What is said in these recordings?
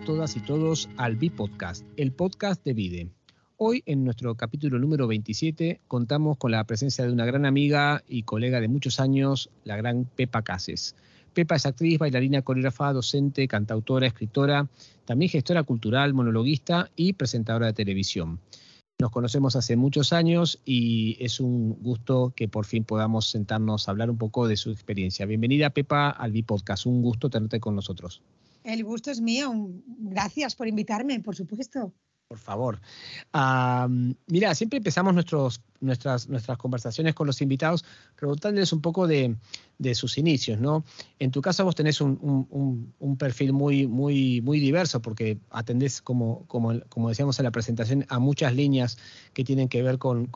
todas y todos al B-Podcast, el podcast de Vide. Hoy, en nuestro capítulo número 27, contamos con la presencia de una gran amiga y colega de muchos años, la gran Pepa Cases. Pepa es actriz, bailarina, coreógrafa, docente, cantautora, escritora, también gestora cultural, monologuista y presentadora de televisión. Nos conocemos hace muchos años y es un gusto que por fin podamos sentarnos a hablar un poco de su experiencia. Bienvenida, Pepa, al B-Podcast. Un gusto tenerte con nosotros. El gusto es mío. Gracias por invitarme, por supuesto. Por favor. mira, siempre empezamos nuestros, nuestras, nuestras conversaciones con los invitados preguntándoles un poco de, sus inicios, ¿no? En tu caso vos tenés un, perfil muy, muy, muy diverso porque atendés, como, como, como, decíamos en la presentación, a muchas líneas que tienen que ver con,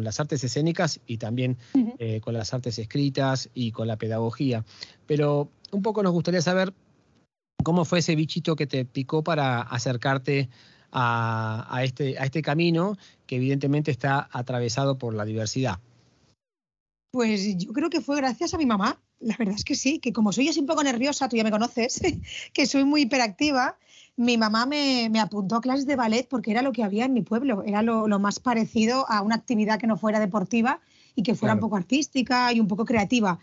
las artes escénicas y también eh, con las artes escritas y con la pedagogía. Pero un poco nos gustaría saber cómo fue ese bichito que te picó para acercarte a, este, a este camino que evidentemente está atravesado por la diversidad? Pues yo creo que fue gracias a mi mamá. La verdad es que sí, que como soy así un poco nerviosa, tú ya me conoces, que soy muy hiperactiva, mi mamá me, apuntó a clases de ballet porque era lo que había en mi pueblo, era lo, más parecido a una actividad que no fuera deportiva y que fuera un poco artística y un poco creativa.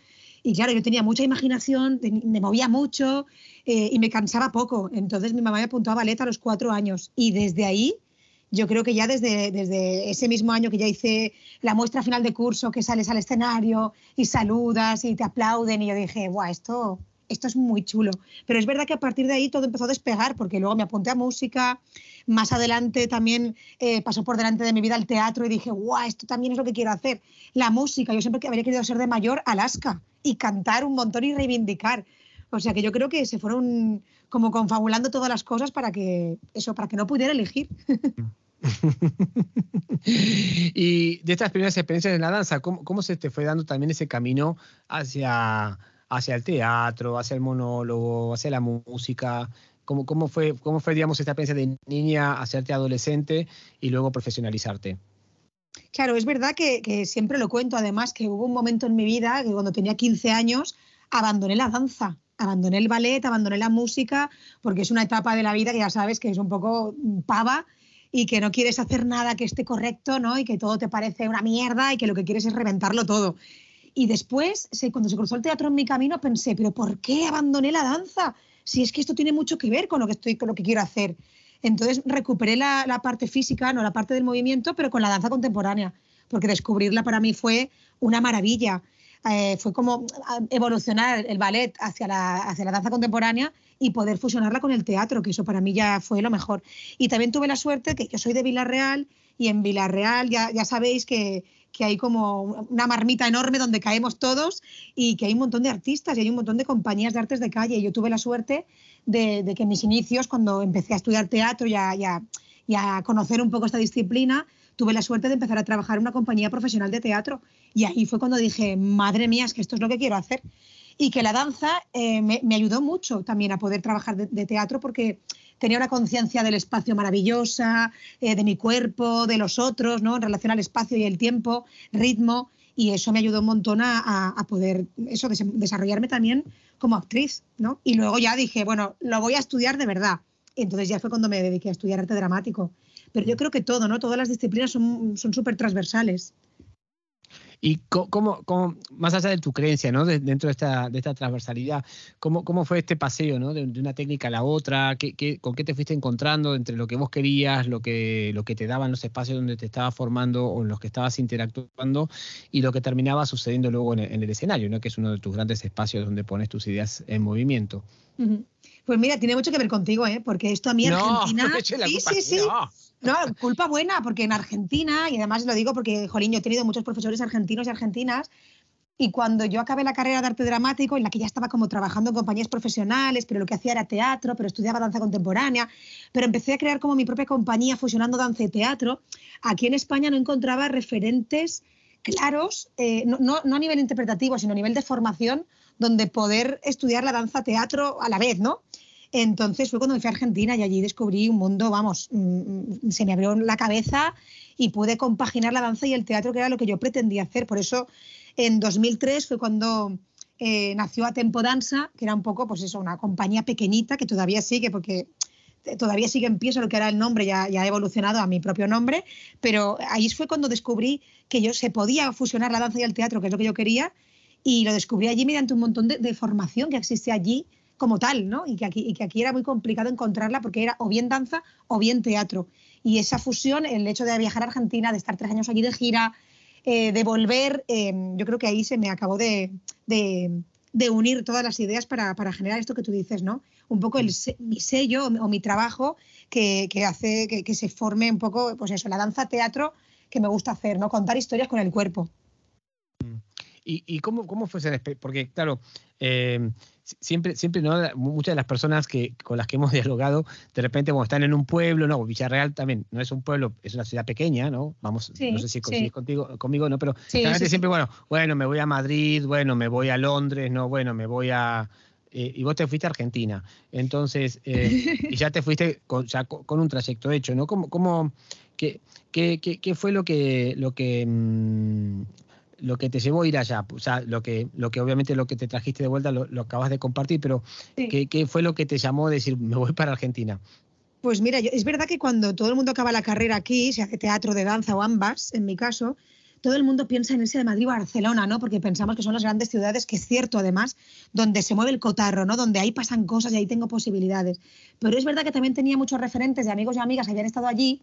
Y claro, yo tenía mucha imaginación, me movía mucho eh, y me cansaba poco. Entonces mi mamá me apuntó a ballet a los cuatro años y desde ahí, yo creo que ya desde, desde ese mismo año que ya hice la muestra final de curso, que sales al escenario y saludas y te aplauden y yo dije, guau, esto, esto es muy chulo. Pero es verdad que a partir de ahí todo empezó a despegar porque luego me apunté a música, más adelante también eh, pasó por delante de mi vida el teatro y dije, guau, esto también es lo que quiero hacer. La música, yo siempre habría querido ser de mayor Alaska y cantar un montón y reivindicar. O sea que yo creo que se fueron como confabulando todas las cosas para que eso, para que no pudiera elegir. y de estas primeras experiencias en la danza, ¿cómo, se te fue dando también ese camino hacia, hacia el teatro, hacia el monólogo, hacia la música? ¿Cómo, cómo, fue, ¿Cómo fue, digamos, esta experiencia de niña, hacerte adolescente y luego profesionalizarte? Claro, es verdad que, siempre lo cuento, además, que hubo un momento en mi vida que cuando tenía 15 años abandoné la danza abandoné el ballet, abandoné la música, porque es una etapa de la vida que ya sabes que es un poco pava y que no quieres hacer nada que esté correcto, ¿no? Y que todo te parece una mierda y que lo que quieres es reventarlo todo. Y después, cuando se cruzó el teatro en mi camino, pensé, pero ¿por qué abandoné la danza? Si es que esto tiene mucho que ver con lo que estoy, con lo que quiero hacer. Entonces recuperé la, parte física, no la parte del movimiento, pero con la danza contemporánea, porque descubrirla para mí fue una maravilla. Eh, fue como ah, evolucionar el ballet hacia la, hacia la danza contemporánea y poder fusionarla con el teatro, que eso para mí ya fue lo mejor. Y también tuve la suerte que yo soy de Villarreal y en Villarreal ya, ya sabéis que, que hay como una marmita enorme donde caemos todos y que hay un montón de artistas y hay un montón de compañías de artes de calle. Y yo tuve la suerte de, que mis inicios, cuando empecé a estudiar teatro y a, y a conocer un poco esta disciplina, tuve la suerte de empezar a trabajar en una compañía profesional de teatro. Y ahí fue cuando dije, madre mía, es que esto es lo que quiero hacer. Y que la danza eh, me, ayudó mucho también a poder trabajar de, teatro porque tenía una conciencia del espacio maravillosa, eh, de mi cuerpo, de los otros, ¿no? En relación al espacio y el tiempo, ritmo. Y eso me ayudó un montón a, a poder eso, desarrollarme también como actriz, ¿no? Y luego ya dije, bueno, lo voy a estudiar de verdad. Y entonces ya fue cuando me dediqué a estudiar arte dramático pero yo creo que todo, ¿no? Todas las disciplinas son súper transversales. Y cómo, más allá de tu creencia, ¿no? dentro de esta, transversalidad, ¿cómo, ¿cómo fue este paseo, ¿no? De, una técnica a la otra, ¿qué, con qué te fuiste encontrando entre lo que vos querías, lo que, te daban los espacios donde te estabas formando o en los que estabas interactuando y lo que terminaba sucediendo luego en el, escenario, ¿no? Que es uno de tus grandes espacios donde pones tus ideas en movimiento. Pues mira, tiene mucho que ver contigo, ¿eh? Porque esto a mí Argentina. sí, sí, sí. No, culpa buena, porque en Argentina, y además lo digo porque, jolín, yo he tenido muchos profesores argentinos y argentinas, y cuando yo acabé la carrera de arte dramático, en la que ya estaba como trabajando en compañías profesionales, pero lo que hacía era teatro, pero estudiaba danza contemporánea, pero empecé a crear como mi propia compañía fusionando danza y teatro, aquí en España no encontraba referentes claros, eh, no, no, a nivel interpretativo, sino a nivel de formación, donde poder estudiar la danza teatro a la vez, ¿no? Entonces fue cuando me fui a Argentina y allí descubrí un mundo, vamos, mm, se me abrió la cabeza y pude compaginar la danza y el teatro, que era lo que yo pretendía hacer. Por eso en 2003 fue cuando eh, nació A Tempo Danza, que era un poco, pues eso, una compañía pequeñita que todavía sigue, porque todavía sigue en pie, solo que era el nombre ya, ya ha evolucionado a mi propio nombre, pero ahí fue cuando descubrí que yo se podía fusionar la danza y el teatro, que es lo que yo quería, y lo descubrí allí mediante un montón de, formación que existe allí como tal, ¿no? Y que, aquí, y que aquí era muy complicado encontrarla porque era o bien danza o bien teatro. Y esa fusión, el hecho de viajar a Argentina, de estar tres años allí de gira, eh, de volver, eh, yo creo que ahí se me acabó de, de unir todas las ideas para, generar esto que tú dices, ¿no? Un poco el, mi sello o, mi trabajo que, hace que, se forme un poco, pues eso, la danza teatro que me gusta hacer, ¿no? Contar historias con el cuerpo. ¿Y, cómo, cómo fue ese Porque, claro, eh, siempre, siempre ¿no? muchas de las personas que, con las que hemos dialogado, de repente, cuando están en un pueblo, ¿no? Villarreal también no es un pueblo, es una ciudad pequeña, ¿no? Vamos, no sé si coincides contigo, conmigo, ¿no? Pero siempre, bueno, bueno, me voy a Madrid, bueno, me voy a Londres, no, bueno, me voy a. Eh, y vos te fuiste a Argentina. Entonces, eh, y ya te fuiste con, ya con, un trayecto hecho, ¿no? ¿Cómo, cómo, qué, qué, qué, fue lo que, lo que mm, lo que te llevó a ir allá, o sea, lo que, lo que obviamente lo que te trajiste de vuelta lo, acabas de compartir, pero ¿qué, fue lo que te llamó a decir, me voy para Argentina? Pues mira, es verdad que cuando todo el mundo acaba la carrera aquí, se hace teatro de danza o ambas, en mi caso, todo el mundo piensa en ese de Madrid o Barcelona, ¿no? Porque pensamos que son las grandes ciudades, que es cierto además, donde se mueve el cotarro, ¿no? Donde ahí pasan cosas y ahí tengo posibilidades. Pero es verdad que también tenía muchos referentes de amigos y amigas que habían estado allí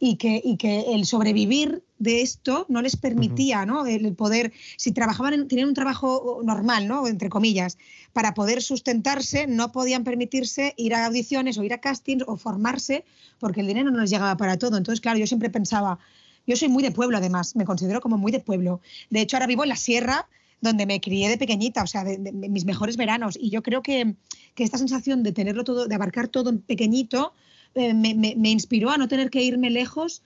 y que, y que el sobrevivir de esto no les permitía, ¿no? El poder, si trabajaban, tenían un trabajo normal, ¿no? Entre comillas, para poder sustentarse, no podían permitirse ir a audiciones o ir a castings o formarse porque el dinero no les llegaba para todo. Entonces, claro, yo siempre pensaba, yo soy muy de pueblo además, me considero como muy de pueblo. De hecho, ahora vivo en la sierra donde me crié de pequeñita, o sea, de, mis mejores veranos. Y yo creo que, que, esta sensación de tenerlo todo, de abarcar todo en pequeñito, eh, me, inspiró a no tener que irme lejos,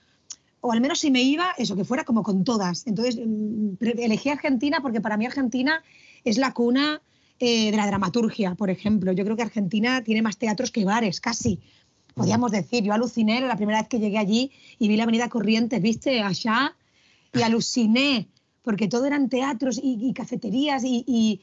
o al menos si me iba, eso, que fuera como con todas. Entonces, mm, elegí Argentina porque para mí Argentina es la cuna eh, de la dramaturgia, por ejemplo. Yo creo que Argentina tiene más teatros que bares, casi. Podríamos decir, yo aluciné la primera vez que llegué allí y vi la Avenida Corrientes, viste, allá, y aluciné, porque todo eran teatros y, cafeterías y, y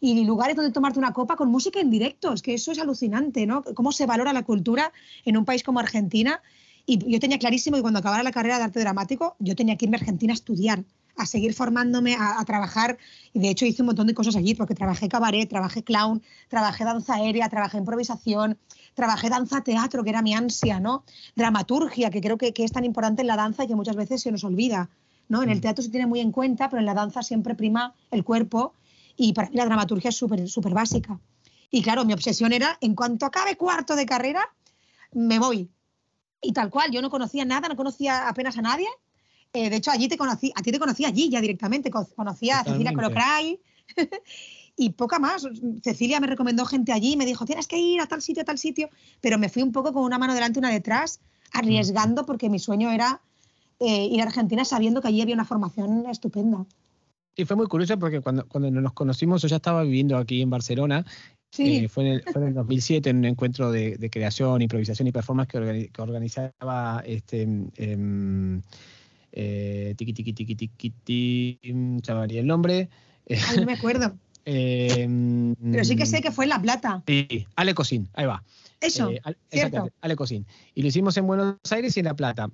lugares donde tomarte una copa con música en directo. Es que eso es alucinante, ¿no? Cómo se valora la cultura en un país como Argentina. Y yo tenía clarísimo que cuando acabara la carrera de arte dramático, yo tenía que irme a Argentina a estudiar, a seguir formándome, a, trabajar. Y de hecho hice un montón de cosas allí, porque trabajé cabaret, trabajé clown, trabajé danza aérea, trabajé improvisación, trabajé danza teatro, que era mi ansia, ¿no? Dramaturgia, que creo que, que es tan importante en la danza y que muchas veces se nos olvida. ¿no? En el mm. teatro se tiene muy en cuenta, pero en la danza siempre prima el cuerpo y para mí la dramaturgia es súper súper básica. Y claro, mi obsesión era, en cuanto acabe cuarto de carrera, me voy. Y tal cual, yo no conocía nada, no conocía apenas a nadie. Eh, de hecho, allí te conocí, a ti te conocí allí ya directamente, conocía a Cecilia Colocray y poca más. Cecilia me recomendó gente allí, me dijo, tienes que ir a tal sitio, a tal sitio, pero me fui un poco con una mano delante y una detrás, arriesgando porque mi sueño era eh, ir a Argentina sabiendo que allí había una formación estupenda. Y fue muy curioso porque cuando, cuando nos conocimos, yo ya estaba viviendo aquí en Barcelona. Eh, fue, en el, fue, en el, 2007 en un encuentro de, de creación, improvisación y performance que, que organizaba este. Um, eh, tiki tiki tiki tiki tiki, el nombre. Ay, no me acuerdo. Em, Pero sí que sé que fue en La Plata. Sí, Ale Cosín, ahí va. Eso, eh, cierto. Ale Cosín. Y lo hicimos en Buenos Aires y en La Plata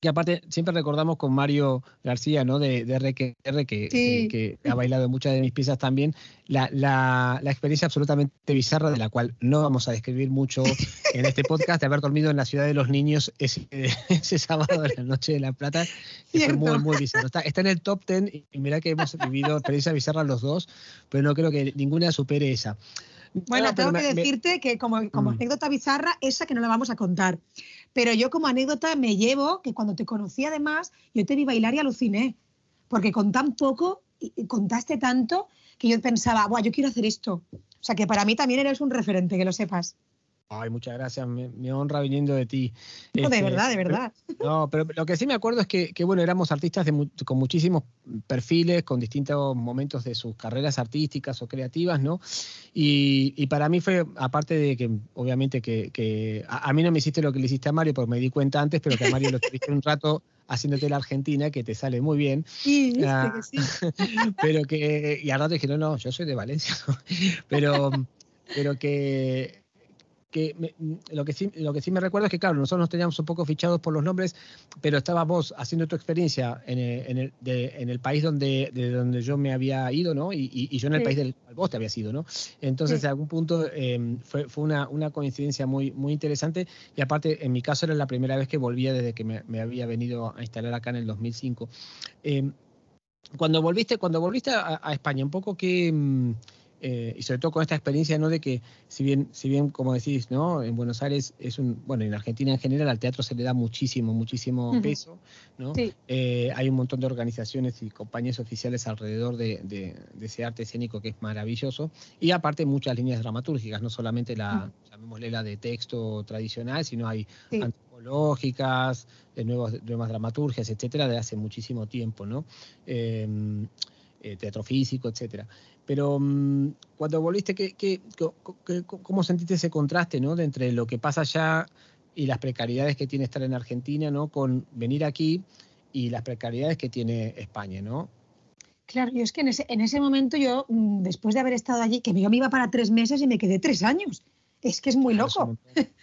que aparte siempre recordamos con Mario García, ¿no? De, de RQR, que, que, ha bailado muchas de mis piezas también, la, la, la, experiencia absolutamente bizarra, de la cual no vamos a describir mucho en este podcast, de haber dormido en la ciudad de los niños ese, ese sábado de la noche de La Plata, fue muy, muy bizarro. Está, está, en el top ten y mira que hemos vivido experiencias bizarras los dos, pero no creo que ninguna supere esa. Bueno, tengo que decirte que como, como mm. anécdota bizarra, esa que no la vamos a contar. Pero yo como anécdota me llevo que cuando te conocí además, yo te vi bailar y aluciné. Porque con tan poco, contaste tanto, que yo pensaba, Buah, yo quiero hacer esto. O sea que para mí también eres un referente, que lo sepas. Ay, muchas gracias, me, honra viniendo de ti. No, de este, verdad, de verdad. no, pero lo que sí me acuerdo es que, bueno, éramos artistas con muchísimos perfiles, con distintos momentos de sus carreras artísticas o creativas, ¿no? Y, para mí fue, aparte de que, obviamente, que, a, mí no me hiciste lo que le hiciste a Mario, porque me di cuenta antes, pero que a Mario lo tuviste un rato haciéndote la Argentina, que te sale muy bien. Sí, viste ah, que sí. pero que, y al rato dije, no, no, yo soy de Valencia, pero, pero que que lo, que sí, lo que sí me recuerdo es que, claro, nosotros nos teníamos un poco fichados por los nombres, pero estabas vos haciendo tu experiencia en el, en el, país donde, de donde yo me había ido, ¿no? Y, yo en el país del cual vos te habías ido, ¿no? Entonces, en algún punto em, fue, fue una, una, coincidencia muy, muy interesante y aparte, en mi caso era la primera vez que volvía desde que me, me había venido a instalar acá en el 2005. Em, cuando volviste, cuando volviste a, a España, un poco que... Eh, y sobre todo con esta experiencia, ¿no? De que si bien, si bien, como decís, ¿no? En Buenos Aires es un, bueno, en Argentina en general al teatro se le da muchísimo, muchísimo peso, ¿no? Eh, hay un montón de organizaciones y compañías oficiales alrededor de, ese arte escénico que es maravilloso. Y aparte muchas líneas dramatúrgicas, no solamente la, llamémosle la de texto tradicional, sino hay antropológicas, de nuevas, nuevas dramaturgias, etcétera, de hace muchísimo tiempo, ¿no? Em, eh, teatro físico, etcétera. Pero mm, cuando volviste, ¿qué, cómo sentiste ese contraste ¿no? de entre lo que pasa allá y las precariedades que tiene estar en Argentina, ¿no? con venir aquí y las precariedades que tiene España? ¿no? Claro, yo es que en ese, en ese momento yo, mm, después de haber estado allí, que yo me iba para tres meses y me quedé tres años. Es que es muy loco.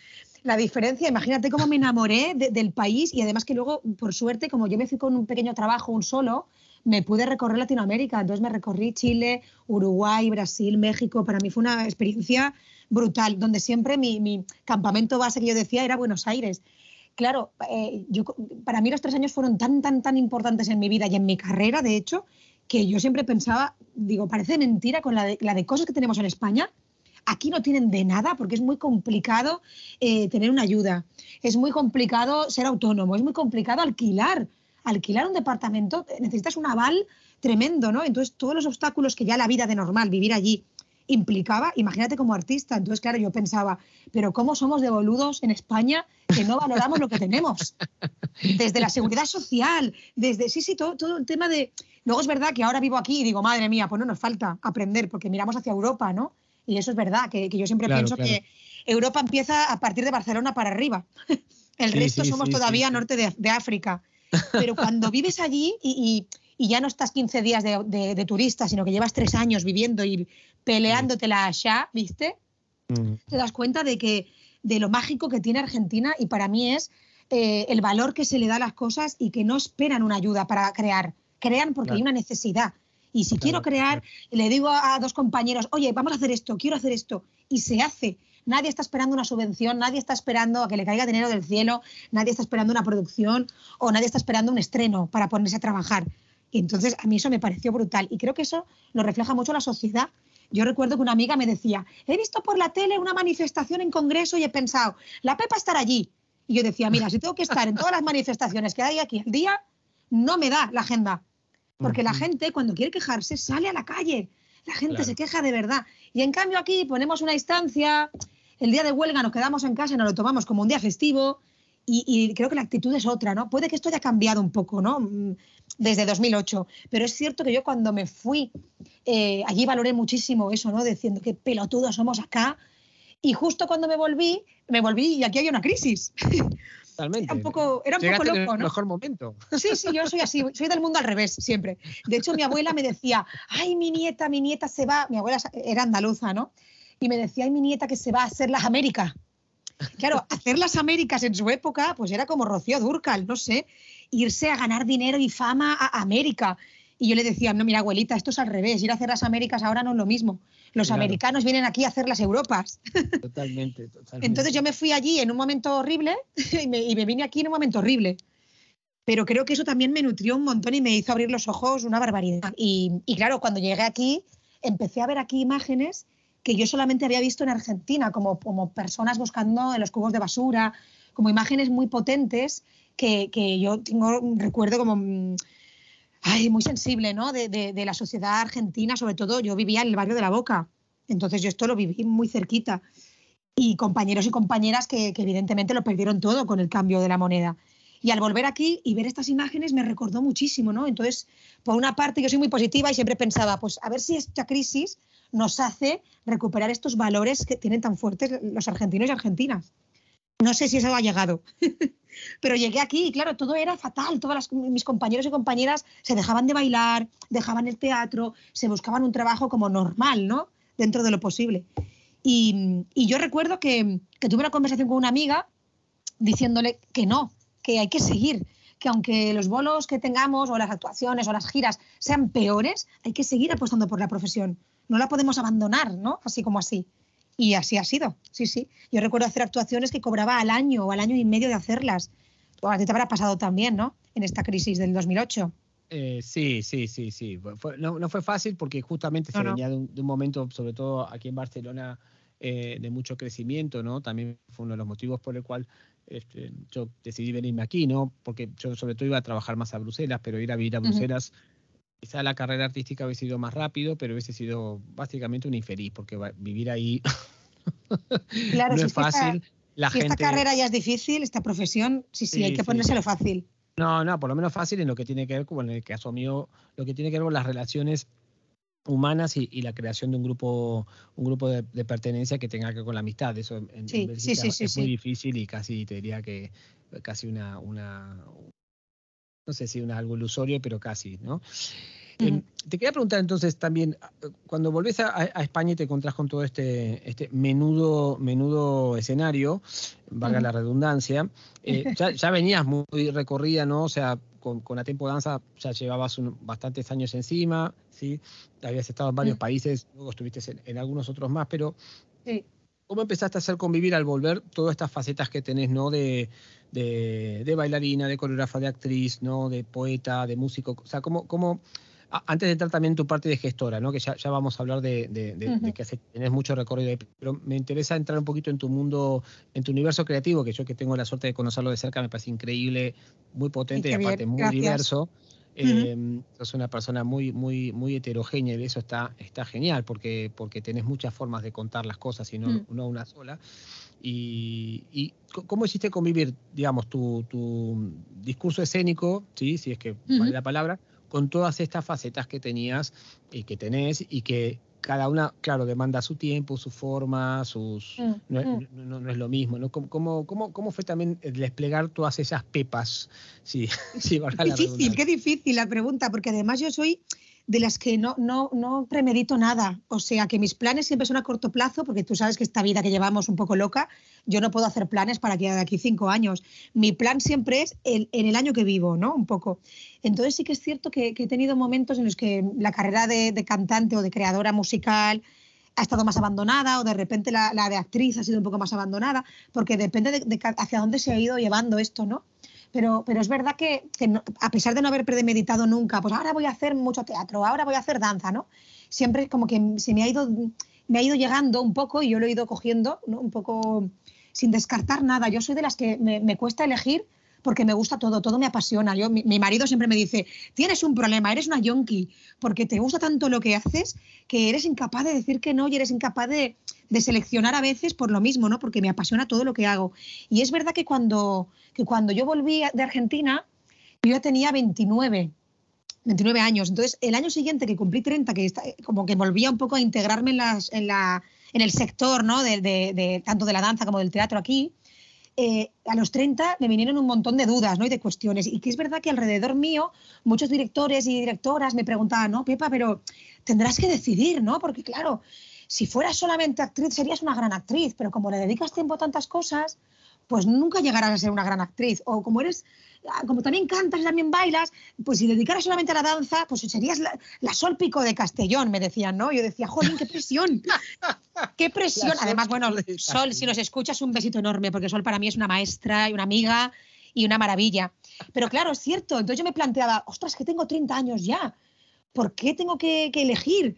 la diferencia, imagínate cómo me enamoré del país y además que luego, por suerte, como yo me fui con un pequeño trabajo, un solo, me pude recorrer Latinoamérica. Entonces me recorrí Chile, Uruguay, Brasil, México. Para mí fue una experiencia brutal, donde siempre mi, campamento base que yo decía era Buenos Aires. Claro, eh, para mí los tres años fueron tan, tan, tan importantes en mi vida y en mi carrera, de hecho, que yo siempre pensaba, digo, parece mentira con la de, la de cosas que tenemos en España. Aquí no tienen de nada porque es muy complicado eh, tener una ayuda, es muy complicado ser autónomo, es muy complicado alquilar alquilar un departamento eh, necesitas un aval tremendo, ¿no? Entonces, todos los obstáculos que ya la vida de normal, vivir allí, implicaba, imagínate como artista. Entonces, claro, yo pensaba, pero ¿cómo somos de boludos en España que no valoramos lo que tenemos? Desde la seguridad social, desde, sí, sí, todo, todo el tema de... Luego es verdad que ahora vivo aquí y digo, madre mía, pues no nos falta aprender porque miramos hacia Europa, ¿no? Y eso es verdad, que, yo siempre pienso que Europa empieza a partir de Barcelona para arriba. El resto somos todavía norte de África. Pero cuando vives allí y, ya no estás 15 días de, turista, sino que llevas tres años viviendo y peleándotela allá, ¿viste? Mm. Te das cuenta de que de lo mágico que tiene Argentina y para mí es eh, el valor que se le da a las cosas y que no esperan una ayuda para crear, crean porque hay una necesidad. Y si quiero crear, le digo a dos compañeros, oye, vamos a hacer esto, quiero hacer esto, y se hace. Nadie está esperando una subvención, nadie está esperando a que le caiga dinero del cielo, nadie está esperando una producción o nadie está esperando un estreno para ponerse a trabajar. Y entonces a mí eso me pareció brutal y creo que eso lo refleja mucho la sociedad. Yo recuerdo que una amiga me decía, he visto por la tele una manifestación en Congreso y he pensado, la Pepa estará allí. Y yo decía, mira, si tengo que estar en todas las manifestaciones que hay aquí el día, no me da la agenda. Porque la gente cuando quiere quejarse sale a la calle. La gente se queja de verdad. Y en cambio aquí ponemos una instancia, el día de huelga nos quedamos en casa y nos lo tomamos como un día festivo y, creo que la actitud es otra, ¿no? Puede que esto haya cambiado un poco, ¿no? Mm, desde 2008, pero es cierto que yo cuando me fui, eh, allí valoré muchísimo eso, ¿no? Diciendo que pelotudos somos acá y justo cuando me volví, me volví y aquí había una crisis. Totalmente. Era un poco, era un poco loco, ¿no? mejor momento. Sí, sí, yo soy así, soy del mundo al revés, siempre. De hecho, mi abuela me decía, ay, mi nieta, mi nieta se va, mi abuela era andaluza, ¿no? Y me decía, ay, mi nieta que se va a hacer las Américas. Claro, hacer las Américas en su época, pues era como Rocío Durcal, no sé, irse a ganar dinero y fama a América. Y yo le decía, no, mira, abuelita, esto es al revés, ir a hacer las Américas ahora no es lo mismo. Los americanos vienen aquí a hacer las Europas. Totalmente, totalmente. Entonces yo me fui allí en un momento horrible y me, vine aquí en un momento horrible. Pero creo que eso también me nutrió un montón y me hizo abrir los ojos una barbaridad. Y, y claro, cuando llegué aquí, empecé a ver aquí imágenes que yo solamente había visto en Argentina, como, como personas buscando en los cubos de basura, como imágenes muy potentes que, que yo tengo un recuerdo como mm, ay, muy sensible ¿no? De, de, la sociedad argentina, sobre todo yo vivía en el barrio de La Boca, entonces yo esto lo viví muy cerquita. Y compañeros y compañeras que, que evidentemente lo perdieron todo con el cambio de la moneda. Y al volver aquí y ver estas imágenes me recordó muchísimo, ¿no? Entonces, por una parte, yo soy muy positiva y siempre pensaba, pues a ver si esta crisis nos hace recuperar estos valores que tienen tan fuertes los argentinos y argentinas. No sé si eso ha llegado, pero llegué aquí y claro, todo era fatal. Todas mis compañeros y compañeras se dejaban de bailar, dejaban el teatro, se buscaban un trabajo como normal, ¿no? Dentro de lo posible. Y, yo recuerdo que, que tuve una conversación con una amiga diciéndole que no, que hay que seguir, que aunque los bolos que tengamos o las actuaciones o las giras sean peores, hay que seguir apostando por la profesión. No la podemos abandonar, ¿no? Así como así. Y así ha sido, sí, sí. Yo recuerdo hacer actuaciones que cobraba al año o al año y medio de hacerlas. a ti te habrá pasado también, ¿no? En esta crisis del 2008. Eh, sí, sí, sí, sí. no, fue fácil porque justamente se venía de un, momento, sobre todo aquí en Barcelona, eh, de mucho crecimiento, ¿no? También fue uno de los motivos por el cual este, yo decidí venirme aquí, ¿no? Porque yo sobre todo iba a trabajar más a Bruselas, pero ir a vivir a Bruselas, quizá la carrera artística hubiese sido más rápido, pero hubiese sido básicamente un infeliz, porque vivir ahí claro, no es fácil. Esta, la si esta carrera ya es difícil, esta profesión, sí, sí, hay que ponérselo fácil. No, no, por lo menos fácil en lo que tiene que ver con el caso mío, lo que tiene que ver con las relaciones humanas y, la creación de un grupo un grupo de, pertenencia que tenga que ver con la amistad. Eso en, es muy difícil y casi te diría que casi una, una no sé si una, algo ilusorio, pero casi, ¿no? Te quería preguntar entonces también, cuando volvés a, España y te encontrás con todo este, este menudo, menudo escenario, valga la redundancia, eh, ya, venías muy recorrida, ¿no? O sea, con, con la Tempo Danza ya llevabas bastantes años encima, ¿sí? Habías estado en varios países, luego estuviste en, algunos otros más, pero ¿cómo empezaste a hacer convivir al volver todas estas facetas que tenés, ¿no? De, de, bailarina, de coreógrafa, de actriz, ¿no? De poeta, de músico, o sea, ¿cómo, cómo antes de entrar también tu parte de gestora, ¿no? que ya, ya vamos a hablar de, de, que tenés mucho recorrido ahí, pero me interesa entrar un poquito en tu mundo, en tu universo creativo, que yo que tengo la suerte de conocerlo de cerca me parece increíble, muy potente y, aparte muy diverso. Eh, sos una persona muy, muy, muy heterogénea y eso está, está genial porque, porque tenés muchas formas de contar las cosas y no, mm. no una sola. Y, y, cómo hiciste convivir, digamos, tu, tu discurso escénico, ¿sí? si es que vale la palabra, con todas estas facetas que tenías y que tenés y que cada una, claro, demanda su tiempo, su forma, sus mm, mm. no, es lo mismo, ¿no? ¿Cómo, cómo, cómo fue también desplegar todas esas pepas? Sí, sí, difícil, qué difícil la pregunta, porque además yo soy de las que no, no, no premedito nada. O sea, que mis planes siempre son a corto plazo, porque tú sabes que esta vida que llevamos un poco loca, yo no puedo hacer planes para que de aquí cinco años. Mi plan siempre es el, en el año que vivo, ¿no? Un poco. Entonces sí que es cierto que, he tenido momentos en los que la carrera de, cantante o de creadora musical ha estado más abandonada o de repente la, de actriz ha sido un poco más abandonada, porque depende de, hacia dónde se ha ido llevando esto, ¿no? Pero, pero es verdad que, a pesar de no haber premeditado nunca, pues ahora voy a hacer mucho teatro, ahora voy a hacer danza, ¿no? Siempre como que se me ha ido, me ha ido llegando un poco y yo lo he ido cogiendo, ¿no? Un poco sin descartar nada. Yo soy de las que me, cuesta elegir porque me gusta todo, todo me apasiona. Yo, mi, marido siempre me dice, tienes un problema, eres una yonki, porque te gusta tanto lo que haces que eres incapaz de decir que no y eres incapaz de, seleccionar a veces por lo mismo, ¿no? Porque me apasiona todo lo que hago. Y es verdad que cuando, que cuando yo volví de Argentina, yo ya tenía 29. 29 años. Entonces, el año siguiente que cumplí 30, que como que volvía un poco a integrarme en, la, en el sector, ¿no? De, de, tanto de la danza como del teatro aquí, eh, a los 30 me vinieron un montón de dudas ¿no? y de cuestiones. Y que es verdad que alrededor mío muchos directores y directoras me preguntaban, no, Pepa, pero tendrás que decidir, ¿no? Porque claro, si fueras solamente actriz serías una gran actriz, pero como le dedicas tiempo a tantas cosas, pues nunca llegarás a ser una gran actriz. O como eres, como también cantas y también bailas, pues si dedicaras solamente a la danza, pues serías la, la Sol Pico de Castellón, me decían, ¿no? Yo decía, jolín, qué presión. qué presión. Además, bueno, Sol, si nos escuchas, un besito enorme, porque Sol para mí es una maestra y una amiga y una maravilla. Pero claro, es cierto. Entonces yo me planteaba, ostras, que tengo 30 años ya. ¿Por qué tengo que, que elegir?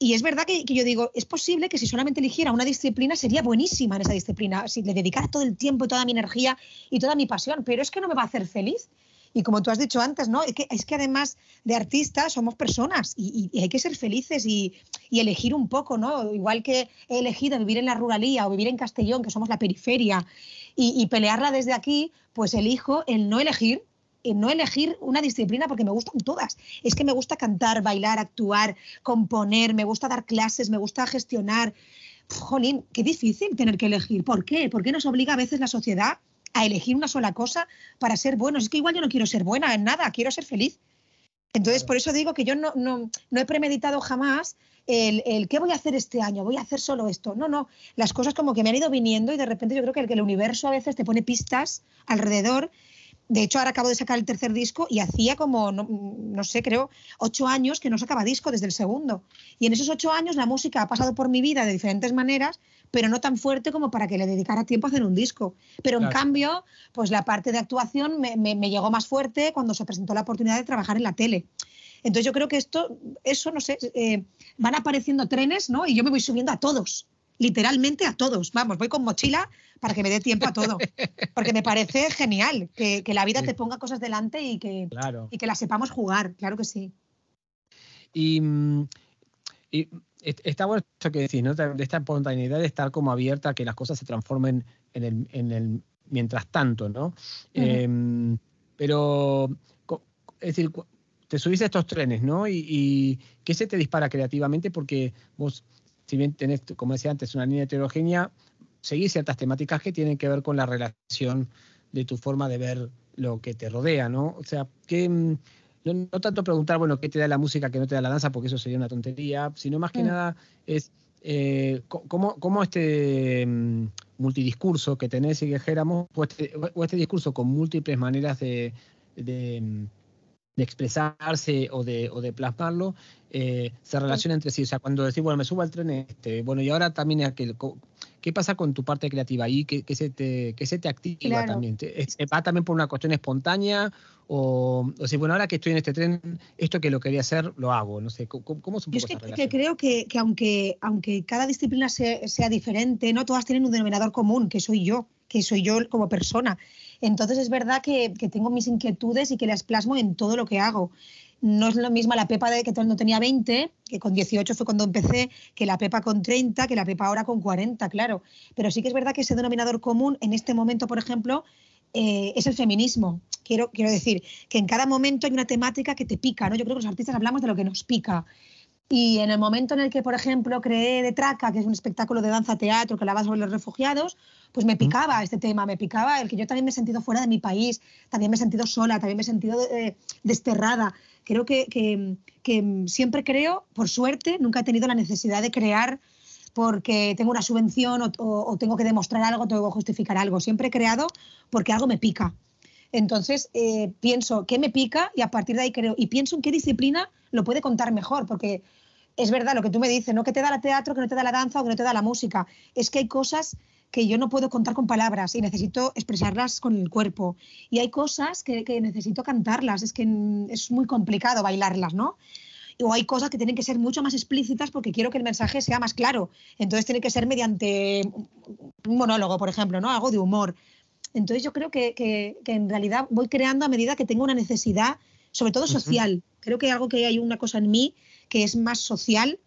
Y es verdad que, yo digo, es posible que si solamente eligiera una disciplina sería buenísima en esa disciplina, si le dedicara todo el tiempo, toda mi energía y toda mi pasión, pero es que no me va a hacer feliz. Y como tú has dicho antes, ¿no? Es que, es que además de artistas somos personas y, hay que ser felices y, elegir un poco, ¿no? Igual que he elegido vivir en la ruralía o vivir en Castellón, que somos la periferia, y, pelearla desde aquí, pues elijo el no elegir no elegir una disciplina porque me gustan todas. Es que me gusta cantar, bailar, actuar, componer, me gusta dar clases, me gusta gestionar. Jolín, qué difícil tener que elegir. ¿Por qué? ¿Por qué nos obliga a veces la sociedad a elegir una sola cosa para ser buenos? Es que igual yo no quiero ser buena en nada, quiero ser feliz. Entonces, por eso digo que yo no, no, no he premeditado jamás el, el, ¿qué voy a hacer este año? Voy a hacer solo esto. No, no, las cosas como que me han ido viniendo y de repente yo creo que el, que el universo a veces te pone pistas alrededor de hecho, ahora acabo de sacar el tercer disco y hacía como, no, sé, creo, ocho años que no sacaba disco desde el segundo. Y en esos ocho años la música ha pasado por mi vida de diferentes maneras, pero no tan fuerte como para que le dedicara tiempo a hacer un disco. Pero en cambio, pues la parte de actuación me, llegó más fuerte cuando se presentó la oportunidad de trabajar en la tele. Entonces yo creo que esto, eso, no sé, eh, van apareciendo trenes, ¿no? Y yo me voy subiendo a todos literalmente a todos. Vamos, voy con mochila para que me dé tiempo a todo. Porque me parece genial que, la vida te ponga cosas delante y que, y que las sepamos jugar, claro que sí. Y, mm, está bueno esto que decís, ¿no? De esta espontaneidad de estar como abierta a que las cosas se transformen en el, mientras tanto, ¿no? Em, pero, es decir, te subís a estos trenes, ¿no? Y, y, ¿qué se te dispara creativamente? Porque vos si bien tenés, como decía antes, una línea heterogénea, seguís ciertas temáticas que tienen que ver con la relación de tu forma de ver lo que te rodea, ¿no? O sea, que mm, no, tanto preguntar, bueno, ¿qué te da la música que no te da la danza? Porque eso sería una tontería, sino más que mm. nada es eh, cómo, este mm, multidiscurso que tenés y que dijéramos, este, o este, discurso con múltiples maneras de, de expresarse o de, o de plasmarlo, eh, se relaciona entre sí. O sea, cuando decís, bueno, me subo al tren, este, bueno, y ahora también aquel, ¿qué pasa con tu parte creativa ahí? ¿Qué, qué se, te, qué se te activa también? ¿Va también por una cuestión espontánea? O, o si, bueno, ahora que estoy en este tren, esto que lo quería hacer, lo hago. No sé, ¿cómo, cómo poco Yo es que, creo que, que, aunque, aunque cada disciplina sea, sea diferente, no todas tienen un denominador común, que soy yo, que soy yo como persona. Entonces es verdad que, tengo mis inquietudes y que las plasmo en todo lo que hago. No es lo mismo la Pepa de que cuando tenía 20, que con 18 fue cuando empecé, que la Pepa con 30, que la Pepa ahora con 40, claro. Pero sí que es verdad que ese denominador común en este momento, por ejemplo, eh, es el feminismo. Quiero, quiero decir que en cada momento hay una temática que te pica, ¿no? Yo creo que los artistas hablamos de lo que nos pica. Y en el momento en el que, por ejemplo, creé De Traca, que es un espectáculo de danza-teatro que hablaba sobre los refugiados, pues me picaba este tema, me picaba el que yo también me he sentido fuera de mi país, también me he sentido sola, también me he sentido eh, desterrada. Creo que, que, siempre creo, por suerte, nunca he tenido la necesidad de crear porque tengo una subvención o, tengo que demostrar algo, tengo que justificar algo. Siempre he creado porque algo me pica. Entonces, eh, pienso qué me pica y a partir de ahí creo. Y pienso en qué disciplina lo puede contar mejor, porque es verdad lo que tú me dices, no que te da el teatro, que no te da la danza o que no te da la música. Es que hay cosas que yo no puedo contar con palabras y necesito expresarlas con el cuerpo. Y hay cosas que, necesito cantarlas, es que es muy complicado bailarlas, ¿no? O hay cosas que tienen que ser mucho más explícitas porque quiero que el mensaje sea más claro. Entonces tiene que ser mediante un monólogo, por ejemplo, ¿no? Algo de humor. Entonces yo creo que, en realidad voy creando a medida que tengo una necesidad, sobre todo social. Creo que algo que hay una cosa en mí que es más social,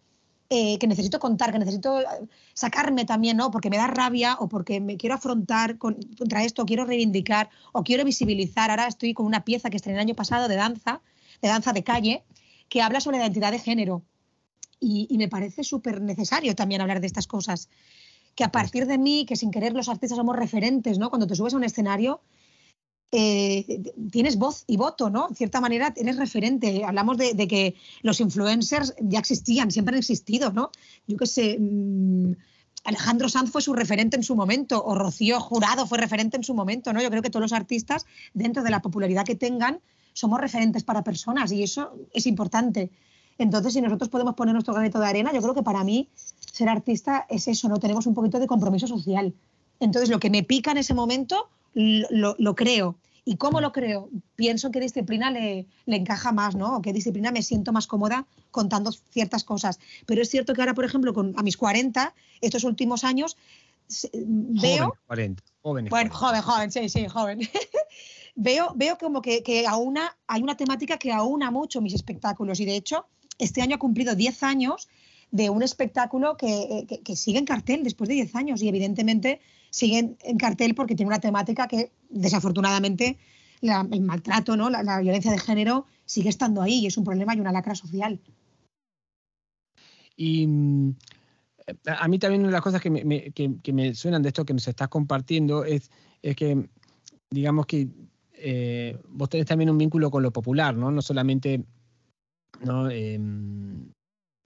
eh, que necesito contar, que necesito eh, sacarme también, ¿no? Porque me da rabia o porque me quiero afrontar contra esto, quiero reivindicar o quiero visibilizar. Ahora estoy con una pieza que estrené el año pasado de danza, de danza de calle, que habla sobre la identidad de género. Y, y me parece súper necesario también hablar de estas cosas que a partir de mí, que sin querer los artistas somos referentes, ¿no? Cuando te subes a un escenario, eh, tienes voz y voto, ¿no? En cierta manera eres referente. Hablamos de, que los influencers ya existían, siempre han existido, ¿no? Yo qué sé, mm, Alejandro Sanz fue su referente en su momento, o Rocío Jurado fue referente en su momento, ¿no? Yo creo que todos los artistas, dentro de la popularidad que tengan, somos referentes para personas y eso es importante. Entonces, si nosotros podemos poner nuestro granito de arena, yo creo que para mí ser artista es eso, ¿no? Tenemos un poquito de compromiso social. Entonces, lo que me pica en ese momento, lo, creo. ¿Y cómo lo creo? Pienso qué disciplina le, encaja más, ¿no? O qué disciplina me siento más cómoda contando ciertas cosas. Pero es cierto que ahora, por ejemplo, con, a mis 40, estos últimos años, veo... 40, jóvenes. Bueno, joven, joven, sí, sí, joven. veo, veo como que, que aúna, hay una temática que aúna mucho mis espectáculos y de hecho este año ha cumplido 10 años de un espectáculo que, sigue en cartel después de 10 años y evidentemente sigue en cartel porque tiene una temática que desafortunadamente el maltrato, ¿no? La, violencia de género sigue estando ahí y es un problema y una lacra social. Y mm, a mí también una de las cosas que me, suenan de esto que nos estás compartiendo es, es que, digamos que eh, vos tenés también un vínculo con lo popular, ¿no? No solamente. Em,